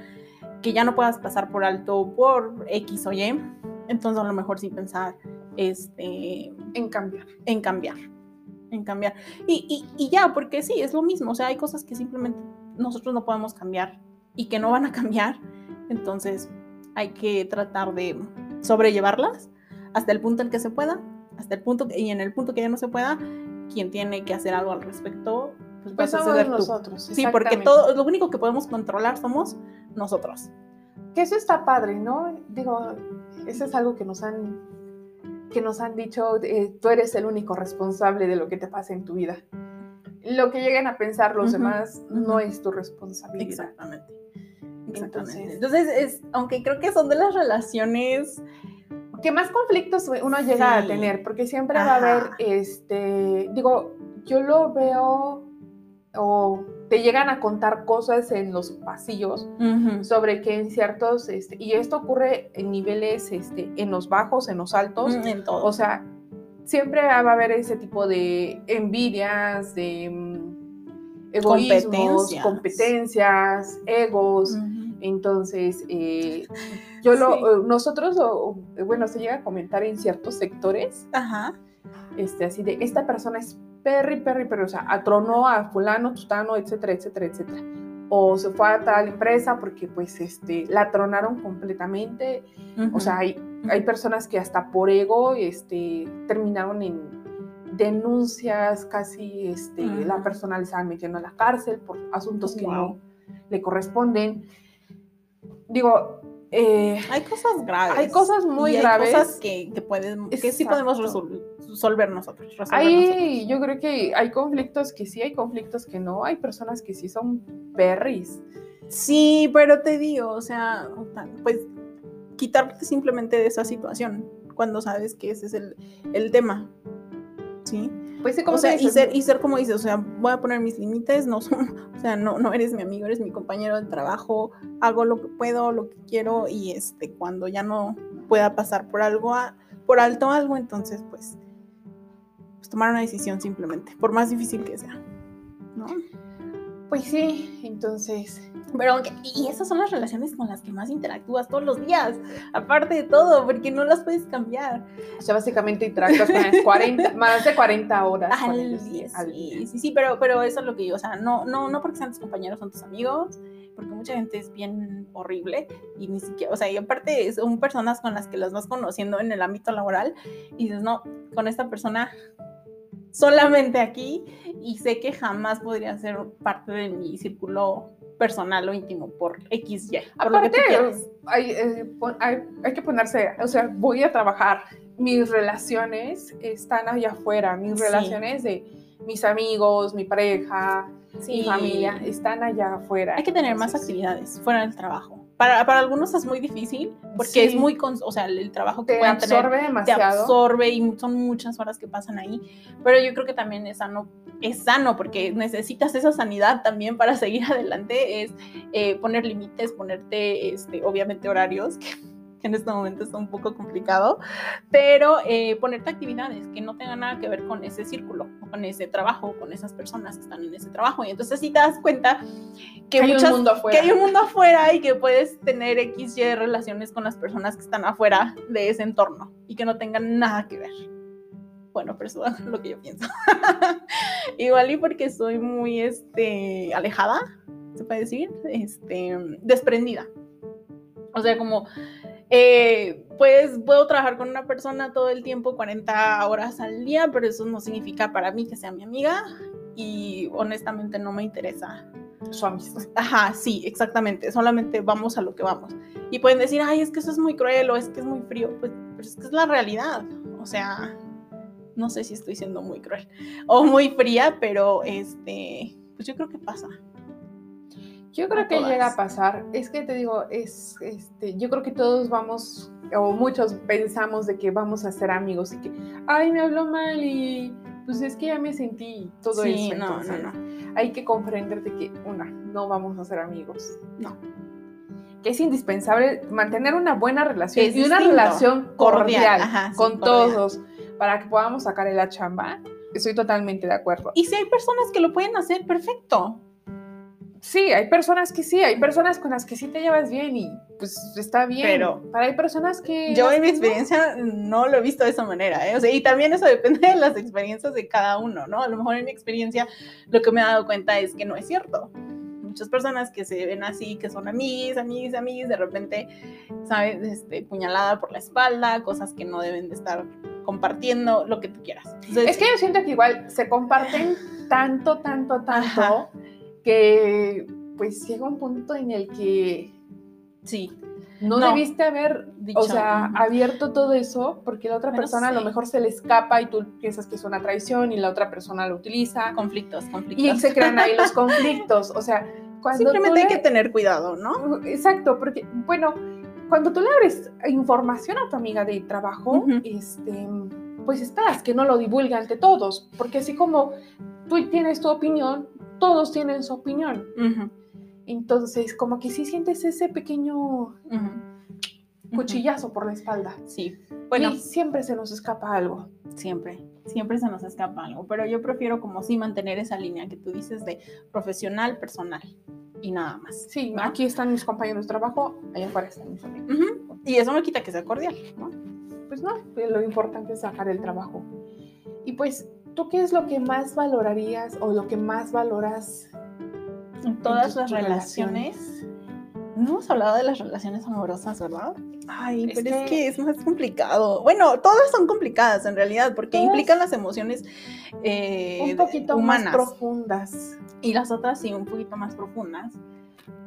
que ya no puedas pasar por alto por X o Y, entonces a lo mejor sí pensar este, en cambiar. En cambiar en cambiar. Y, y, ya, porque sí, es lo mismo, o sea, hay cosas que simplemente nosotros no podemos cambiar y que no van a cambiar, entonces hay que tratar de sobrellevarlas hasta el punto en que se pueda, hasta el punto y en el punto que ya no se pueda, quien tiene que hacer algo al respecto, pues, pues somos nosotros. Sí, porque todo, lo único que podemos controlar somos nosotros. Que eso está padre, ¿no? Digo, eso es algo que nos han que nos han dicho, eh, tú eres el único responsable de lo que te pasa en tu vida. Lo que lleguen a pensar los demás no es tu responsabilidad. Exactamente. Entonces, Entonces es, aunque creo que son de las relaciones que más conflictos uno llega a tener, porque siempre va a haber, este, digo, yo lo veo o te llegan a contar cosas en los pasillos sobre que en ciertos, este, y esto ocurre en niveles, este, en los bajos, en los altos, mm, en todo. o sea, siempre va a haber ese tipo de envidias, de mm, egoísmos, competencias, egos, entonces, eh, yo lo, nosotros, bueno, se llega a comentar en ciertos sectores, Ajá. este, así de, esta persona es perry, perry, perry, o sea, atronó a fulano, tutano, etcétera, etcétera, etcétera. O se fue a tal empresa porque pues este, la atronaron completamente. O sea, hay, hay personas que hasta por ego este, terminaron en denuncias, casi este, la persona le estaban metiendo a la cárcel por asuntos que no le corresponden. Digo, eh, hay cosas graves. Hay cosas muy graves. cosas que, que, pueden, que sí podemos resolver nosotros. hay, Yo creo que hay conflictos que sí, hay conflictos que no. Hay personas que sí son perris. Sí, pero te digo, o sea, pues quitarte simplemente de esa situación cuando sabes que ese es el, el tema. ¿Sí? Pues sí, como o sea, y ser, y ser como dices, o sea, voy a poner mis límites, no son, o sea, no, no eres mi amigo, eres mi compañero de trabajo, hago lo que puedo, lo que quiero, y este, cuando ya no pueda pasar por algo, por alto algo, entonces pues, pues tomar una decisión simplemente, por más difícil que sea, ¿no? Pues sí, entonces. Pero aunque, y esas son las relaciones con las que más interactúas todos los días, aparte de todo, porque no las puedes cambiar. O sea, básicamente interactúas con 40, más de 40 horas. Al día, sí, sí, sí, pero, pero eso es lo que digo, o sea, no, no, no porque sean tus compañeros, son tus amigos, porque mucha gente es bien horrible y ni siquiera, o sea, y aparte son personas con las que las vas conociendo en el ámbito laboral y dices, no, con esta persona solamente aquí y sé que jamás podría ser parte de mi círculo personal o íntimo por X, Y. Aparte, hay, eh, hay, hay, que ponerse, o sea, voy a trabajar, mis relaciones están allá afuera, mis relaciones de mis amigos, mi pareja, mi familia, están allá afuera. Hay que tener más actividades fuera del trabajo para, para algunos es muy difícil porque es muy, o sea, el, trabajo que te absorbe demasiado. Te absorbe y son muchas horas que pasan ahí, pero yo creo que también es sano, es sano porque necesitas esa sanidad también para seguir adelante, es eh, poner límites, ponerte, este, obviamente, horarios, que que en este momento está un poco complicado, pero eh, ponerte actividades que no tengan nada que ver con ese círculo, con ese trabajo, con esas personas que están en ese trabajo. Y entonces sí te das cuenta que, hay, un mundo afuera. que hay un mundo afuera y que puedes tener X, Y relaciones con las personas que están afuera de ese entorno y que no tengan nada que ver. Bueno, pero eso es lo que yo pienso. Igual y porque soy muy este, alejada, se puede decir, este, desprendida. O sea, como eh, pues puedo trabajar con una persona todo el tiempo, 40 horas al día, pero eso no significa para mí que sea mi amiga y honestamente no me interesa su amistad. Ajá, sí, exactamente, solamente vamos a lo que vamos. Y pueden decir, ay, es que eso es muy cruel o es que es muy frío, pues pero es que es la realidad, o sea, no sé si estoy siendo muy cruel o muy fría, pero este, pues yo creo que pasa. Yo creo que llega a pasar. Es que te digo, es este, yo creo que todos vamos, o muchos pensamos de que vamos a ser amigos y que, ay, me habló mal y pues es que ya me sentí todo eso. No, no, no. Hay que comprender de que, una, no vamos a ser amigos. No. Que es indispensable mantener una buena relación y una relación cordial, con todos para que podamos sacar la chamba. Estoy totalmente de acuerdo. Y si hay personas que lo pueden hacer, perfecto sí, hay personas que sí, hay personas con las que sí te llevas bien y pues está bien. Pero, hay personas que... Yo en mi experiencia no lo he visto de esa manera, ¿eh? O sea, y también eso depende de las experiencias de cada uno, ¿no? A lo mejor en mi experiencia lo que me he dado cuenta es que no es cierto. Muchas personas que se ven así, que son amigos, amigos, amigos, de repente, ¿sabes? Este, puñalada por la espalda, cosas que no deben de estar compartiendo, lo que tú quieras. es que yo siento que igual se comparten tanto, tanto, tanto que pues llega un punto en el que sí, no, debiste haber, o sea, abierto todo eso porque la otra persona a lo mejor se le escapa y tú piensas que es una traición y la otra persona lo utiliza. Conflictos, conflictos. Y se crean ahí los conflictos, o sea, cuando simplemente hay que tener cuidado, ¿no? Exacto, porque bueno, cuando tú le abres información a tu amiga de trabajo, este, pues esperas que no lo divulgue ante todos, porque así como tú tienes tu opinión, todos tienen su opinión. Entonces, como que sí sientes ese pequeño cuchillazo por la espalda. Sí. Bueno, y siempre se nos escapa algo. Siempre, siempre se nos escapa algo. Pero yo prefiero como sí mantener esa línea que tú dices de profesional, personal y nada más. Sí, aquí están mis compañeros de trabajo, allá afuera están mis amigos. Y eso no quita que sea cordial, ¿no? Pues no, lo importante es sacar el trabajo. Y pues ¿tú qué es lo que más valorarías o lo que más valoras en todas las relaciones? No hemos hablado de las relaciones amorosas, ¿verdad? Ay, pero es que es más complicado. Bueno, todas son complicadas en realidad, porque implican las emociones eh, un poquito más profundas. Y las otras sí, un poquito más profundas.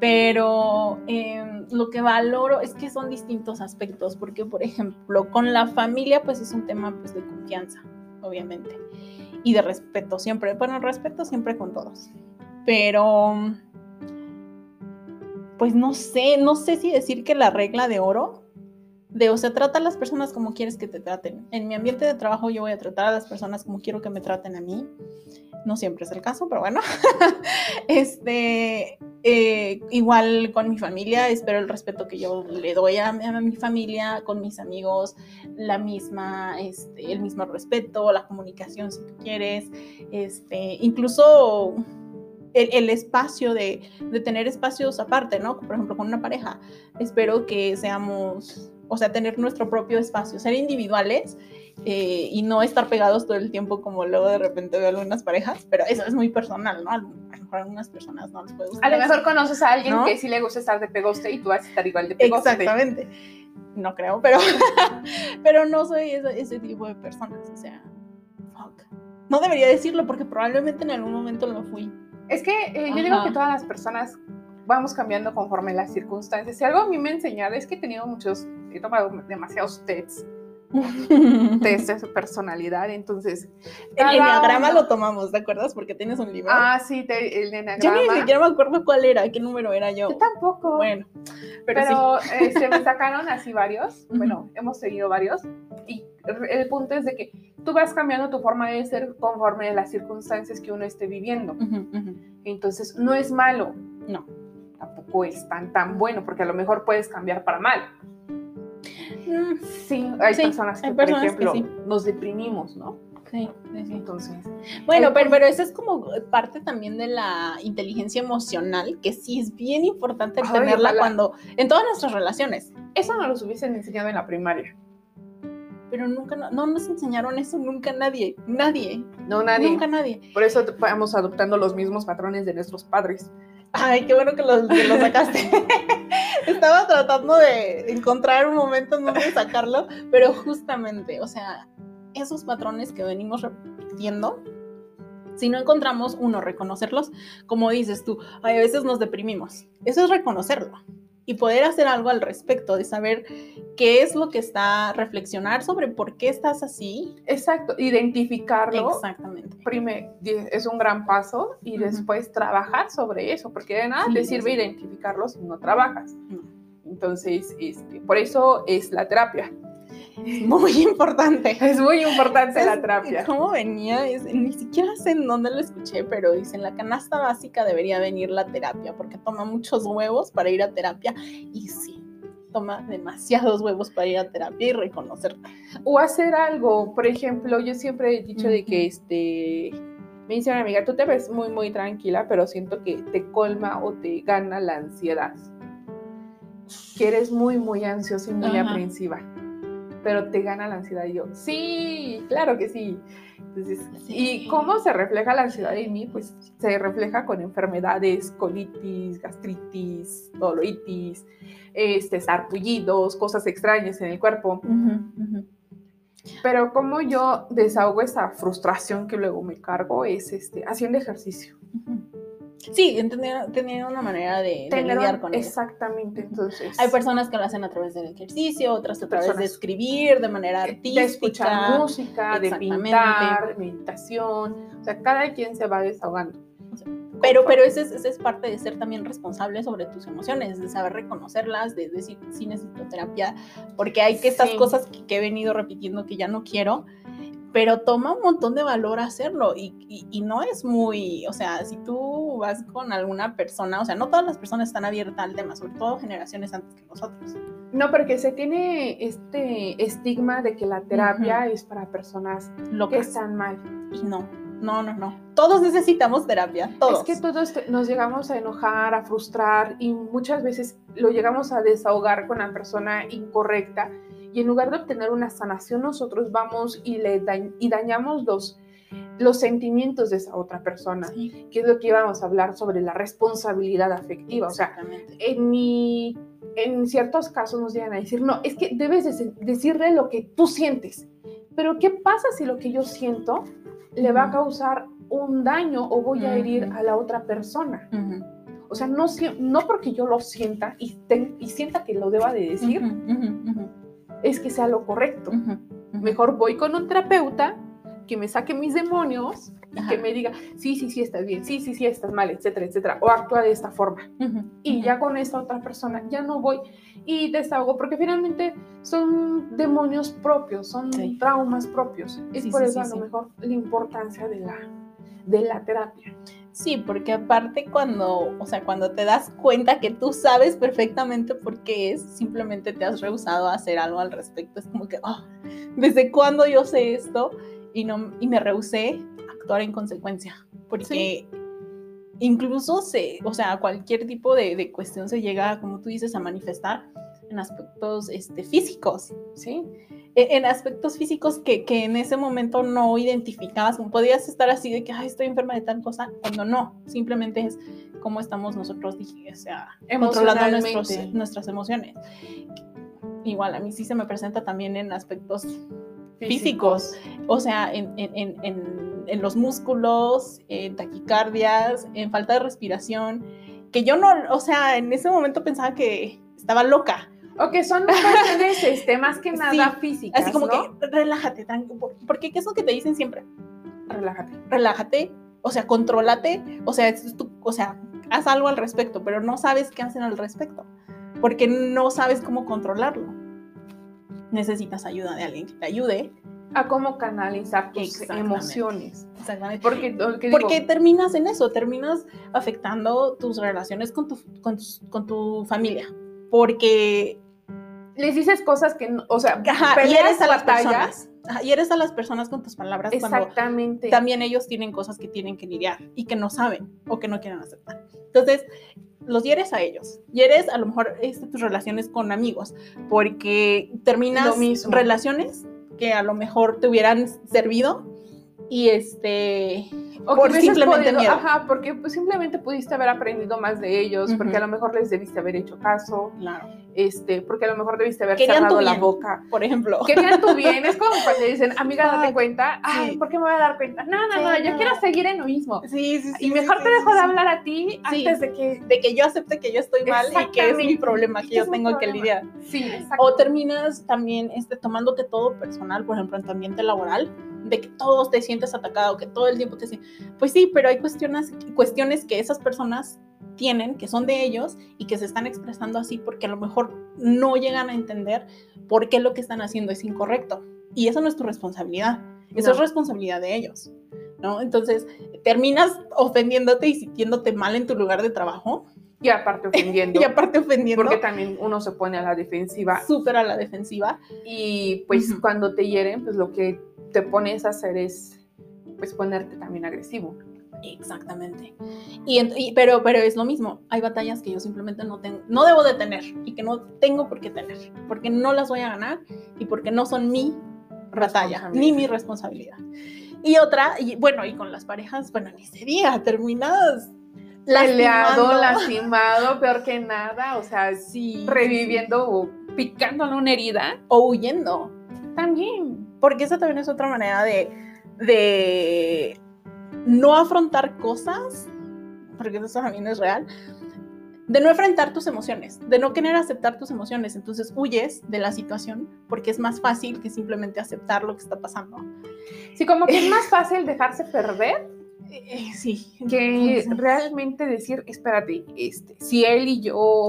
Pero em, lo que valoro es que son distintos aspectos, porque por ejemplo, con la familia, pues es un tema pues, de confianza, obviamente y de respeto siempre. Bueno, respeto siempre con todos. Pero, pues no sé, no sé si decir que la regla de oro, de, o sea, trata a las personas como quieres que te traten. En mi ambiente de trabajo yo voy a tratar a las personas como quiero que me traten a mí. No siempre es el caso, pero bueno. este, eh, igual con mi familia, espero el respeto que yo le doy a, mi familia, con mis amigos, la misma, este, el mismo respeto, la comunicación si tú quieres, este, incluso el, espacio de, de, tener espacios aparte, ¿no? Por ejemplo, con una pareja, espero que seamos, o sea, tener nuestro propio espacio, ser individuales eh, y no estar pegados todo el tiempo como luego de repente veo algunas parejas, pero eso es muy personal, ¿no? A lo mejor a algunas personas no les puede gustar. A lo mejor conoces a alguien que sí le gusta estar de pegoste y tú vas a estar igual de pegoste. Exactamente. No creo, pero, pero no soy ese, tipo de personas, o sea, fuck. No debería decirlo porque probablemente en algún momento lo fui. Es que eh, yo digo que todas las personas vamos cambiando conforme las circunstancias. Si algo a mí me ha enseñado es que he tenido muchos, he tomado demasiados tests test de su personalidad. Entonces, el enneagrama lo tomamos, ¿te acuerdas? Porque tienes un libro. Ah, sí, el enneagrama. Yo ni siquiera me acuerdo cuál era, qué número era yo. Yo tampoco. Bueno, pero, se este, me sacaron así varios. Bueno, hemos seguido varios. Y el punto es de que tú vas cambiando tu forma de ser conforme a las circunstancias que uno esté viviendo. Entonces, no es malo. No. Tampoco es tan, tan bueno, porque a lo mejor puedes cambiar para mal. Mm, sí, hay personas que, por ejemplo, nos deprimimos, ¿no? Sí, sí, Entonces. Bueno, pero, pero eso es como parte también de la inteligencia emocional, que sí es bien importante tenerla cuando. en todas nuestras relaciones. Eso no los hubiesen enseñado en la primaria. Pero nunca, no, no nos enseñaron eso nunca nadie. Nadie. No, nadie. Nunca nadie. Por eso vamos adoptando los mismos patrones de nuestros padres. Ay, qué bueno que los, que sacaste. Estaba tratando de encontrar un momento en donde sacarlo, pero justamente, o sea, esos patrones que venimos repitiendo, si no encontramos uno, reconocerlos, como dices tú, a veces nos deprimimos. Eso es reconocerlo. Y poder hacer algo al respecto, de saber qué es lo que está, reflexionar sobre por qué estás así. Exacto, identificarlo. Exactamente. Primero, es un gran paso y después trabajar sobre eso, porque de nada te sirve identificarlo si no trabajas. Entonces, este, por eso es la terapia. Es muy importante. Es muy importante la terapia. ¿Cómo venía? ni siquiera sé en dónde lo escuché, pero dicen la canasta básica debería venir la terapia, porque toma muchos huevos para ir a terapia. Y sí, toma demasiados huevos para ir a terapia y reconocerte. O hacer algo. Por ejemplo, yo siempre he dicho de que este. Me dice una amiga, tú te ves muy, muy tranquila, pero siento que te colma o te gana la ansiedad. Que eres muy, muy ansiosa y muy aprensiva pero te gana la ansiedad. Y yo, sí, claro que sí. Entonces, ¿y cómo se refleja la ansiedad en mí? Pues se refleja con enfermedades, colitis, gastritis, doloritis, este, sarpullidos, cosas extrañas en el cuerpo. Pero como yo desahogo esa frustración que luego me cargo es este, haciendo ejercicio. Sí, tenía una manera de, lidiar con eso. Exactamente, entonces. Hay personas que lo hacen a través del ejercicio, otras a través de escribir de manera artística. De escuchar música, de pintar, de meditación. O sea, cada quien se va desahogando. pero, pero ese es, es, parte de ser también responsable sobre tus emociones, de saber reconocerlas, de decir, sí necesito terapia, porque hay que estas cosas que, he venido repitiendo que ya no quiero, pero toma un montón de valor hacerlo y, y, no es muy, o sea, si tú vas con alguna persona, o sea, no todas las personas están abiertas al tema, sobre todo generaciones antes que nosotros. No, porque se tiene este estigma de que la terapia es para personas Lo que están mal. Y no, no, no, no. Todos necesitamos terapia, todos. Es que todos nos llegamos a enojar, a frustrar y muchas veces lo llegamos a desahogar con la persona incorrecta y en lugar de obtener una sanación, nosotros vamos y, le y dañamos los, los sentimientos de esa otra persona, que es lo que íbamos a hablar sobre la responsabilidad afectiva. O sea, en, mi, en ciertos casos nos llegan a decir, no, es que debes decirle lo que tú sientes. Pero ¿qué pasa si lo que yo siento le va a causar un daño o voy a herir a la otra persona? O sea, no, no porque yo lo sienta y, y sienta que lo deba de decir, es que sea lo correcto. Mejor voy con un terapeuta que me saque mis demonios y que me diga, sí, sí, sí, estás bien, sí, sí, sí, estás mal, etcétera, etcétera, o actúa de esta forma. Y ya con esta otra persona ya no voy y desahogo, porque finalmente son demonios propios, son traumas propios. Es por eso a lo mejor la importancia de la, de la terapia. Sí, porque aparte cuando, o sea, cuando te das cuenta que tú sabes perfectamente por qué es, simplemente te has rehusado a hacer algo al respecto. Es como que, oh, ¿desde cuándo yo sé esto? Y, no, y me rehusé actuar en consecuencia. Porque incluso se, o sea, cualquier tipo de, de, cuestión se llega, como tú dices, a manifestar en aspectos este, físicos, ¿sí? E, en aspectos físicos que, que, en ese momento no identificabas, podías estar así de que, ay, estoy enferma de tal cosa, cuando no, simplemente es cómo estamos nosotros, o sea, controlando nuestras emociones. Igual, a mí sí se me presenta también en aspectos físicos, o sea, en, en, en, en, los músculos, en taquicardias, en falta de respiración, que yo no, o sea, en ese momento pensaba que estaba loca, o que son cuestiones este, más que nada físicas. Así como que relájate, porque ¿qué es lo que te dicen siempre? Relájate. Relájate, o sea, contrólate, o sea, o sea, haz algo al respecto, pero no sabes qué hacen al respecto, porque no sabes cómo controlarlo. Necesitas ayuda de alguien que te ayude a cómo canalizar tus emociones. Exactamente. Porque, porque terminas en eso, terminas afectando tus relaciones con tu, con con tu familia. Porque les dices cosas que, no, o sea, y eres a las personas. y eres a las personas con tus palabras. Exactamente. también ellos tienen cosas que tienen que lidiar y que no saben o que no quieren aceptar. Entonces, los hieres a ellos. Hieres a lo mejor este, tus relaciones con amigos, porque terminas relaciones que a lo mejor te hubieran servido y este o por simplemente miedo. Ajá, porque pues simplemente pudiste haber aprendido más de ellos, porque a lo mejor les debiste haber hecho caso. Claro. Este, porque a lo mejor debiste haber cerrado la boca. Por ejemplo. Querían tu bien. Es como cuando dicen, amiga, date cuenta. Ay, ¿por qué me voy a dar cuenta? No, no, no, yo quiero seguir en lo mismo. Sí, sí, sí. Y mejor te dejo de hablar a ti antes de que. De que yo acepte que yo estoy mal y que es mi problema que yo tengo que lidiar. Sí, exacto. O terminas también este, tomándote todo personal, por ejemplo, en tu ambiente laboral de que todos te sientes atacado, que todo el tiempo te sientes... Pues sí, pero hay cuestiones, cuestiones que esas personas tienen, que son de ellos y que se están expresando así porque a lo mejor no llegan a entender por qué lo que están haciendo es incorrecto. Y eso no es tu responsabilidad, eso es responsabilidad de ellos, ¿no? Entonces, terminas ofendiéndote y sintiéndote mal en tu lugar de trabajo. Y aparte ofendiendo. y aparte ofendiendo. Porque también uno se pone a la defensiva. Súper a la defensiva. Y pues cuando te hieren, pues lo que te pones a hacer es pues ponerte también agresivo. Exactamente. Y, pero, pero es lo mismo. Hay batallas que yo simplemente no tengo, no debo de tener y que no tengo por qué tener, porque no las voy a ganar y porque no son mi batalla ni mi responsabilidad. Y otra, y bueno, y con las parejas, bueno, ni se diga, terminadas. Peleado, lastimado, peor que nada, o sea, sí, reviviendo o picándole una herida. O huyendo. También. Porque esa también es otra manera de, de no afrontar cosas, porque eso también es real, de no enfrentar tus emociones, de no querer aceptar tus emociones. Entonces huyes de la situación porque es más fácil que simplemente aceptar lo que está pasando. Sí, como que es más fácil dejarse perder. Eh, sí. Que realmente decir, espérate, este, si él y yo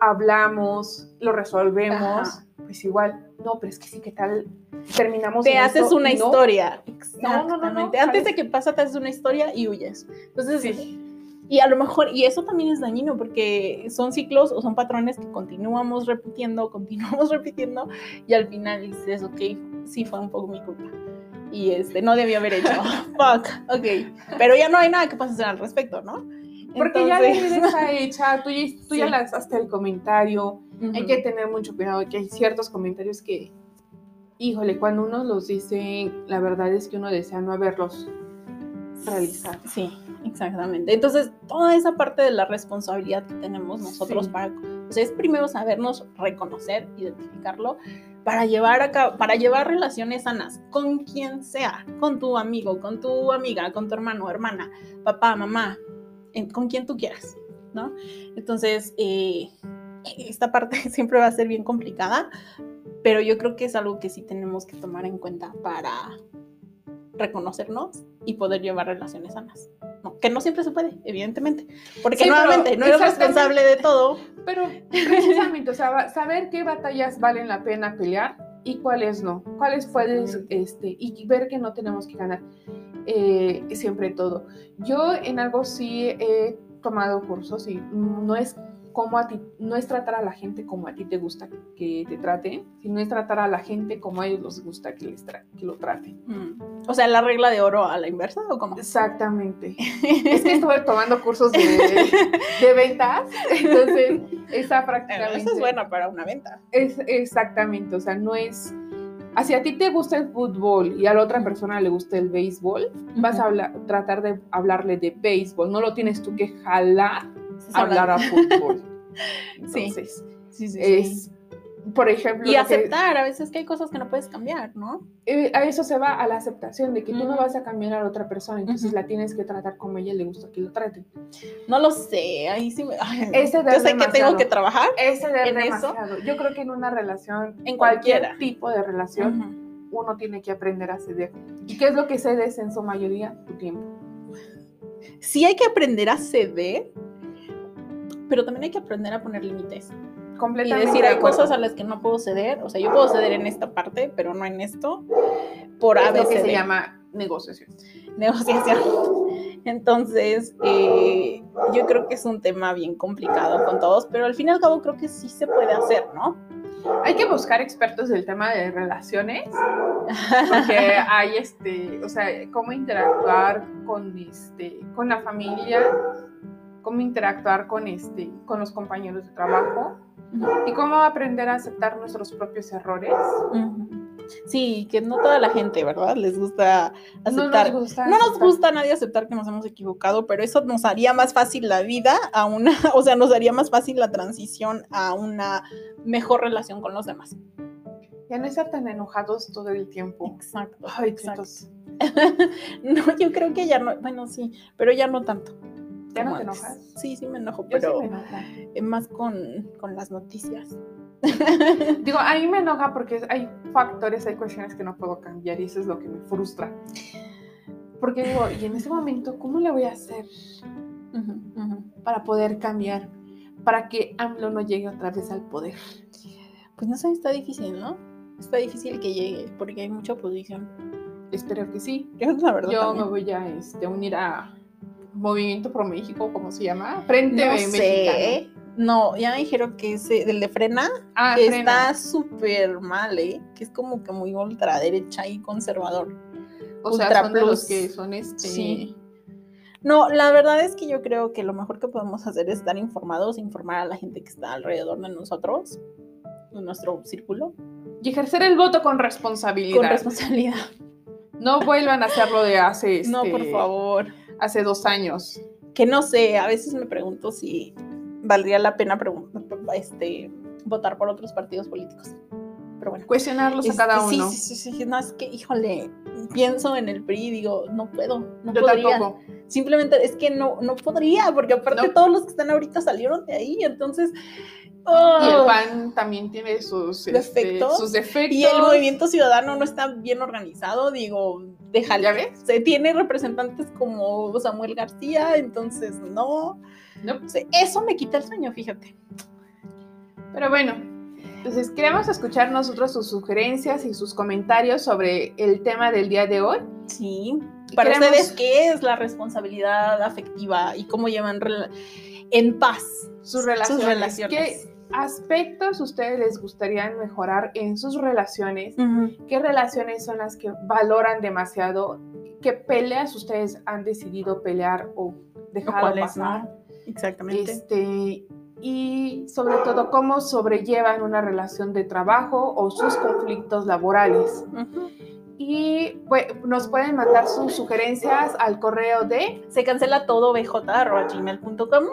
hablamos, lo resolvemos, pues igual, no, pero es que sí, ¿qué tal? Terminamos. Te haces una historia. No, no, no, no, Antes de que pasa, te haces una historia y huyes. Entonces, sí. Y a lo mejor, y eso también es dañino porque son ciclos o son patrones que continuamos repitiendo, continuamos repitiendo y al final dices, ok, sí fue un poco mi culpa. Y este, no debía haber hecho. Fuck, ok. Pero ya no hay nada que puedas hacer al respecto, ¿no? Porque ya la vida está hecha, tú ya, tú ya lanzaste el comentario, hay que tener mucho cuidado, que hay ciertos comentarios que, híjole, cuando uno los dice, la verdad es que uno desea no haberlos realizado. Sí, exactamente. Entonces, toda esa parte de la responsabilidad que tenemos nosotros para, o sea, es primero sabernos reconocer, identificarlo, para llevar a para llevar relaciones sanas con quien sea, con tu amigo, con tu amiga, con tu hermano, hermana, papá, mamá, con quien tú quieras, ¿no? Entonces, eh, esta parte siempre va a ser bien complicada, pero yo creo que es algo que sí tenemos que tomar en cuenta para reconocernos y poder llevar relaciones sanas. que no siempre se puede, evidentemente, porque nuevamente no eres responsable de todo. Pero precisamente, o sea, saber qué batallas valen la pena pelear y cuáles no, cuáles puedes, este, y ver que no tenemos que ganar eh, siempre todo. Yo en algo sí he tomado cursos y no es como a ti, no es tratar a la gente como a ti te gusta que te traten, sino es tratar a la gente como a ellos les gusta que, les que lo traten. Mm. O sea, la regla de oro a la inversa o cómo? Exactamente. es que estuve tomando cursos de, de ventas, entonces esa prácticamente... Eso es buena para una venta. Es, exactamente, o sea, no es si a ti te gusta el fútbol y a la otra persona le gusta el béisbol, vas a hablar, tratar de hablarle de béisbol, no lo tienes tú que jalar a hablar a fútbol. Entonces, sí, sí, es, por ejemplo... Y aceptar, a veces que hay cosas que no puedes cambiar, ¿no? Eh, a eso se va a la aceptación de que tú no vas a cambiar a la otra persona, entonces la tienes que tratar como a ella le gusta que lo traten. No lo sé, ahí sí me... Ese Yo sé que tengo que trabajar Ese en eso. Yo creo que en una relación, en cualquier tipo de relación, uno tiene que aprender a ceder. ¿Y qué es lo que cedes en su mayoría? Tu tiempo. Sí hay que aprender a ceder, pero también hay que aprender a poner límites. Completamente. Y decir, hay cosas a las que no puedo ceder. O sea, yo puedo ceder en esta parte, pero no en esto. Por a veces que se llama negociación. Negociación. Entonces, eh, yo creo que es un tema bien complicado con todos, pero al fin y al cabo creo que sí se puede hacer, ¿no? Hay que buscar expertos del tema de relaciones, porque hay este, o sea, cómo interactuar con este, con la familia, cómo interactuar con este, con los compañeros de trabajo y cómo aprender a aceptar nuestros propios errores. Sí, que no toda la gente, ¿verdad? Les gusta aceptar. No nos gusta, No nos gusta a nadie aceptar que nos hemos equivocado, pero eso nos haría más fácil la vida a una, o sea, nos haría más fácil la transición a una mejor relación con los demás. Ya no estar tan enojados todo el tiempo. Exacto. Ay, exacto. No, yo creo que ya no, bueno, sí, pero ya no tanto. ¿Ya no te enojas? Sí, sí me enojo, Yo sí pero me enoja. eh, más con, con las noticias. Digo, a mí me enoja porque hay factores, hay cuestiones que no puedo cambiar y eso es lo que me frustra. Porque digo, y en ese momento, ¿cómo le voy a hacer para poder cambiar? Para que AMLO no llegue otra vez al poder. Pues no sé, está difícil, ¿no? Está difícil que llegue porque hay mucha oposición. Espero que sí. Yo, la verdad, Yo también. me voy a este, unir a Movimiento Pro México, ¿cómo se llama? Frente no sé. No, ya me dijeron que ese, del de frena Ah, que frena. está súper mal, ¿eh? Que es como que muy ultraderecha y conservador. O sea, son de los que son este. Sí. No, la verdad es que yo creo que lo mejor que podemos hacer es estar informados, informar a la gente que está alrededor de nosotros, de nuestro círculo, Y ejercer el voto con responsabilidad. con responsabilidad. No vuelvan a hacerlo de hace. No, este, por favor. Hace dos años. Que no sé, a veces me pregunto si valdría la pena este, votar por otros partidos políticos. Pero bueno. Cuestionarlos Este, a cada sí, uno. Sí, sí, sí, no, es que, híjole, pienso en el PRI y digo, no puedo, no Yo podría. tampoco. Simplemente es que no, no podría, porque aparte No. todos los que están ahorita salieron de ahí, entonces... Y ¡oh! el PAN también tiene sus este, ¿Defectos? sus defectos. Y el movimiento ciudadano no está bien organizado, digo, déjale. ¿Ya ves? Se tiene representantes como Samuel García, entonces no. No. Eso me quita el sueño, fíjate. Pero bueno, entonces queremos escuchar nosotros sus sugerencias y sus comentarios sobre el tema del día de hoy. Sí. Para queremos- ustedes, ¿qué es la responsabilidad afectiva y cómo llevan en paz Sus relaciones. relaciones. ¿Qué aspectos ustedes les gustaría mejorar en sus relaciones? ¿Qué relaciones son las que valoran demasiado? ¿Qué peleas ustedes han decidido pelear o ¿O dejar cuáles pasar? no? Exactamente. Este, y sobre todo, cómo sobrellevan una relación de trabajo o sus conflictos laborales. Ujú. Y pues, nos pueden mandar sus sugerencias al correo de Se cancela todo bj.gmail.com.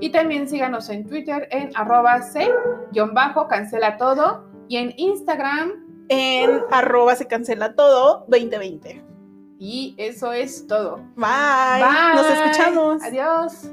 y también síganos en Twitter en arroba c-cancela todo y en Instagram En arroba se cancela todo 2020. y eso es todo. Bye. Bye. Nos escuchamos. Adiós.